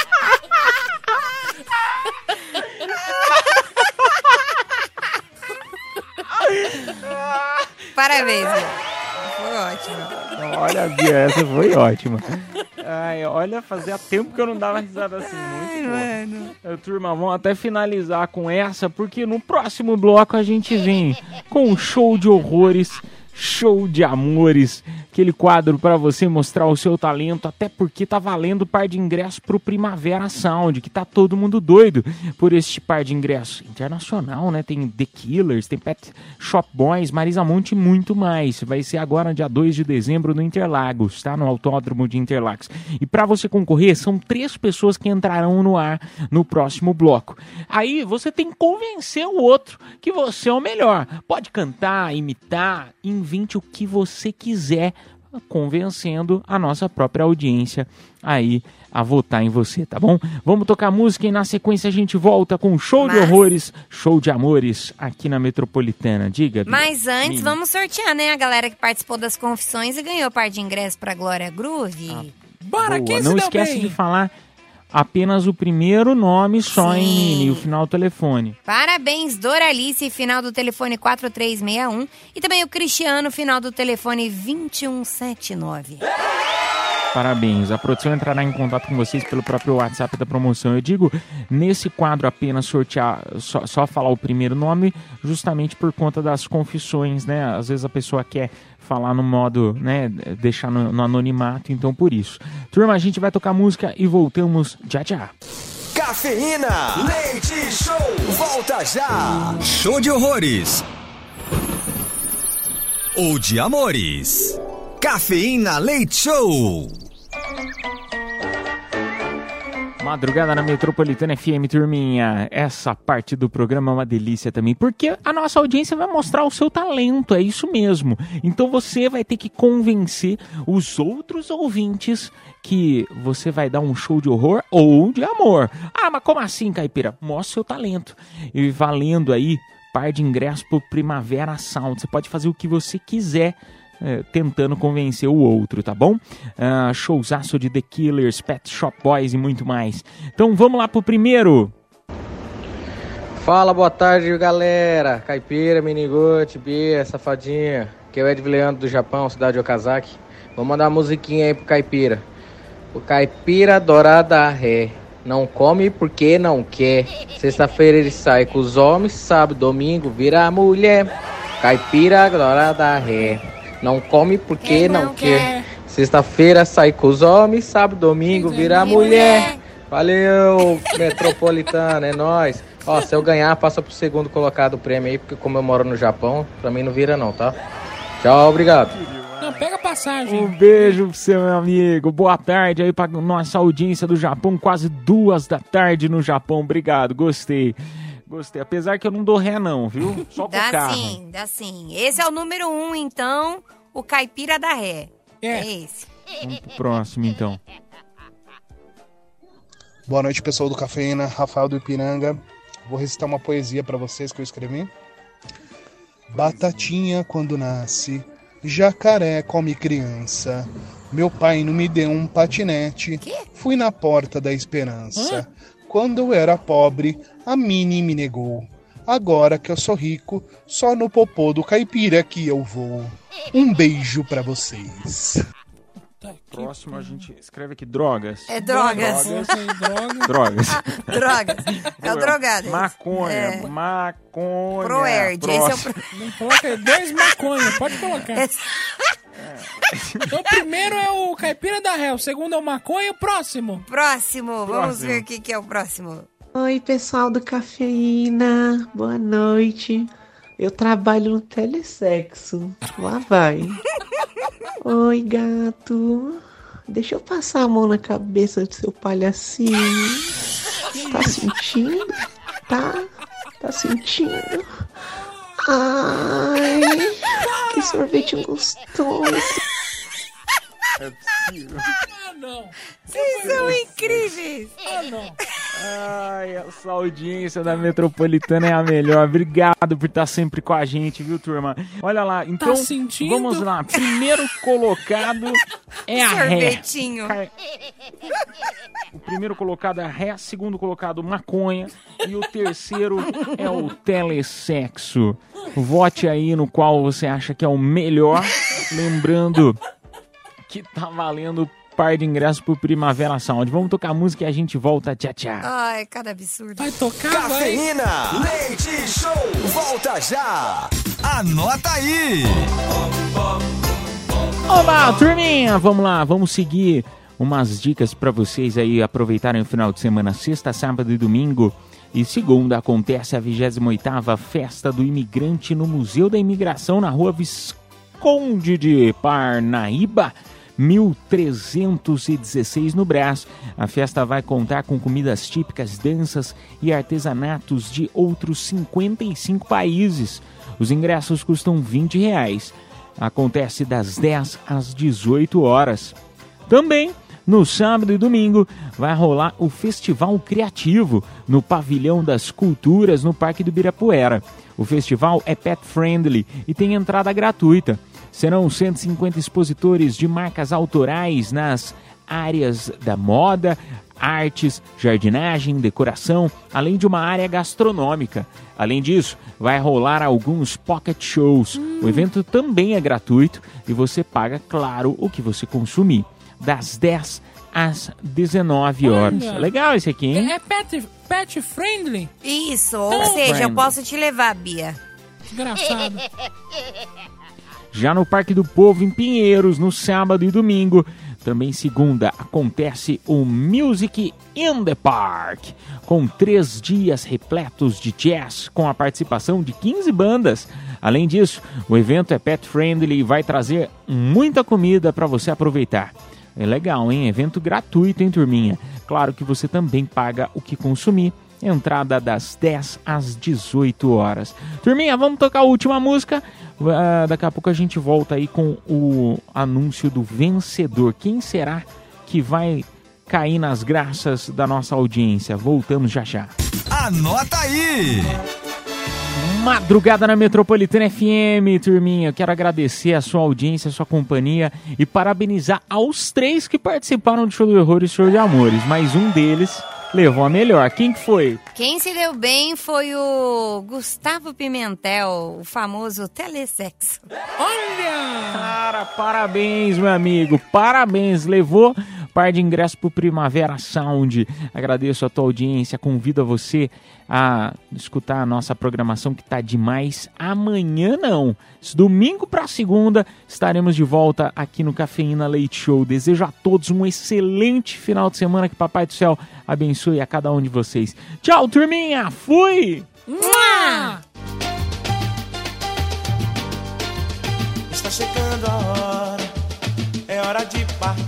Parabéns. Foi ótimo. Olha, Bia, essa foi ótima. Ai, olha, fazia tempo que eu não dava risada assim. Muito mano. bom. Eh, Turma, vamos até finalizar com essa, porque no próximo bloco a gente vem com um show de horrores, show de amores, aquele quadro para você mostrar o seu talento, até porque tá valendo par de ingressos pro Primavera Sound, que tá todo mundo doido por este par de ingressos. Internacional, né? Tem The Killers, tem Pet Shop Boys, Marisa Monte e muito mais. Vai ser agora dia 2 de dezembro no Interlagos, tá? No Autódromo de Interlagos. E para você concorrer, são três pessoas que entrarão no ar no próximo bloco. Aí você tem que convencer o outro que você é o melhor. Pode cantar, imitar, invente o que você quiser, convencendo a nossa própria audiência aí a votar em você, tá bom? Vamos tocar música e na sequência a gente volta com um show de Mas- horrores, show de amores aqui na Metropolitana. Diga. Mas antes, vamos sortear, né? A galera que participou das confissões e ganhou par de ingresso pra Glória Groove. Bora, Boa, não esquece de falar apenas o primeiro nome só, hein, Mini? E o final do telefone. Parabéns, Doralice, final do telefone 4361. E também o Cristiano, final do telefone 2179. Parabéns. A produção entrará em contato com vocês pelo próprio WhatsApp da promoção. Eu digo, nesse quadro apenas sortear, só, só falar o primeiro nome, justamente por conta das confissões, né? Às vezes a pessoa quer falar no modo, né, deixar no, no anonimato, então por isso. Turma, a gente vai tocar música e voltamos já já. Cafeína, leite show, volta já. Show de horrores. Ou de amores. Cafeína Leite Show. Madrugada na Metropolitana FM, turminha. Essa parte do programa é uma delícia também, porque a nossa audiência vai mostrar o seu talento, é isso mesmo. Então você vai ter que convencer os outros ouvintes que você vai dar um show de horror ou de amor. Ah, mas como assim, Caipira? Mostra o seu talento. E valendo aí par de ingressos pro Primavera Sound. Você pode fazer o que você quiser é, tentando convencer o outro, tá bom? Uh, showzaço de The Killers, Pet Shop Boys e muito mais. Então vamos lá pro primeiro. Fala, boa tarde, galera. Caipira, Minigote, Bia, Safadinha. Que é o Ed Leandro do Japão, cidade de Okazaki. Vou mandar uma musiquinha aí pro Caipira. O Caipira Dourada Ré. Não come porque não quer. Sexta-feira ele sai com os homens, sábado, domingo vira mulher. Caipira Dourada Ré. Não come porque não, quer. Sexta-feira sai com os homens, sábado, domingo vira mulher. Valeu, Metropolitana, é nóis. Ó, se eu ganhar, passa pro segundo colocado o prêmio aí, porque como eu moro no Japão, pra mim não vira não, tá? Tchau, obrigado. Não, pega a passagem. Um beijo pro seu meu amigo. Boa tarde aí pra nossa audiência do Japão, quase duas da tarde no Japão. Obrigado, gostei. Gostei. Apesar que eu não dou ré, não, viu? Só com o Dá carro. sim, dá sim. Esse é o número um, então, o caipira da ré. É, esse. Vamos pro próximo, então. Boa noite, pessoal do Cafeína, Rafael do Ipiranga. Vou recitar uma poesia para vocês que eu escrevi. Batatinha quando nasce, jacaré come criança. Meu pai não me deu um patinete, fui na porta da esperança. Quando eu era pobre, a Mini me negou. Agora que eu sou rico, só no popô do caipira que eu vou. Um beijo pra vocês. Próximo a gente escreve aqui drogas. É drogas. Drogas. drogas. Drogas. É o drogado. Maconha. É. Maconha. Proerd, esse é o Próximo. Não coloca aí, dois maconha, pode colocar. Então o primeiro é o caipira da ré, o segundo é o maconha e o próximo. Próximo, vamos Próximo. ver o que, que é o próximo. Oi, pessoal do Cafeína. Boa noite. Eu trabalho no telesexo. Lá vai. Oi, gato. Deixa eu passar a mão na cabeça do seu palhacinho. Tá sentindo? Tá? Tá sentindo? Ai, que sorvete gostoso. Ah, não. Vocês são incríveis. Ah, não. Ai, essa audiência da Metropolitana é a melhor. Obrigado por estar sempre com a gente, viu, turma? Olha lá, então sentindo? vamos lá. Primeiro colocado é a Ré. Sorvetinho. Ca- O primeiro colocado é a Ré, segundo colocado maconha e o terceiro é o telesexo. Vote aí no qual você acha que é o melhor, lembrando que tá valendo par de ingressos pro Primavera Sound. Vamos tocar música e a gente volta. Tchau, tchau. Ai, cada absurdo. Vai tocar, Cafeína, leite show, volta já. Anota aí. Oba, turminha! Vamos lá, vamos seguir umas dicas pra vocês aí aproveitarem o final de semana, sexta, sábado e domingo. E segunda acontece a 28ª Festa do Imigrante no Museu da Imigração na Rua Visconde de Parnaíba. 1316 no Brás. A festa vai contar com comidas típicas, danças e artesanatos de outros 55 países. Os ingressos custam 20 reais. Acontece das 10 às 18 horas. Também no sábado e domingo vai rolar o Festival Criativo no Pavilhão das Culturas no Parque do Ibirapuera. O festival é pet friendly e tem entrada gratuita. Serão 150 expositores de marcas autorais nas áreas da moda, artes, jardinagem, decoração, além de uma área gastronômica. Além disso, vai rolar alguns pocket shows. O evento também é gratuito e você paga, claro, o que você consumir. das 10 às 19 horas. Olha. Legal esse aqui, hein? É, é pet, pet friendly? Isso, ou seja, eu Friendly. posso te levar, Bia. Engraçado. Já no Parque do Povo, em Pinheiros, no sábado e domingo. Também segunda acontece o Music in the Park, com três dias repletos de jazz, com a participação de 15 bandas. Além disso, o evento é pet friendly e vai trazer muita comida para você aproveitar. É legal, hein? Evento gratuito, hein, turminha? Claro que você também paga o que consumir. Entrada das 10 às 18 horas. Turminha, vamos tocar a última música. Ah, daqui a pouco a gente volta aí com o anúncio do vencedor. Quem será que vai cair nas graças da nossa audiência? Voltamos já já. Anota aí! Madrugada na Metropolitana FM, turminha. Eu quero agradecer a sua audiência, a sua companhia e parabenizar aos três que participaram do Show do Horror e Show de Amores. Mas um deles levou a melhor. Quem que foi? Quem se deu bem foi o Gustavo Pimentel, o famoso telesexo. Olha! Cara, parabéns, meu amigo. Parabéns. Levou par de ingressos pro Primavera Sound. Agradeço a tua audiência. Convido a você a escutar a nossa programação que tá demais. Amanhã não. Domingo para segunda estaremos de volta aqui no Cafeína Leite Show. Desejo a todos um excelente final de semana. Que Papai do Céu abençoe a cada um de vocês. Tchau, turminha. Fui! Mua! Está chegando a hora, é hora de partir.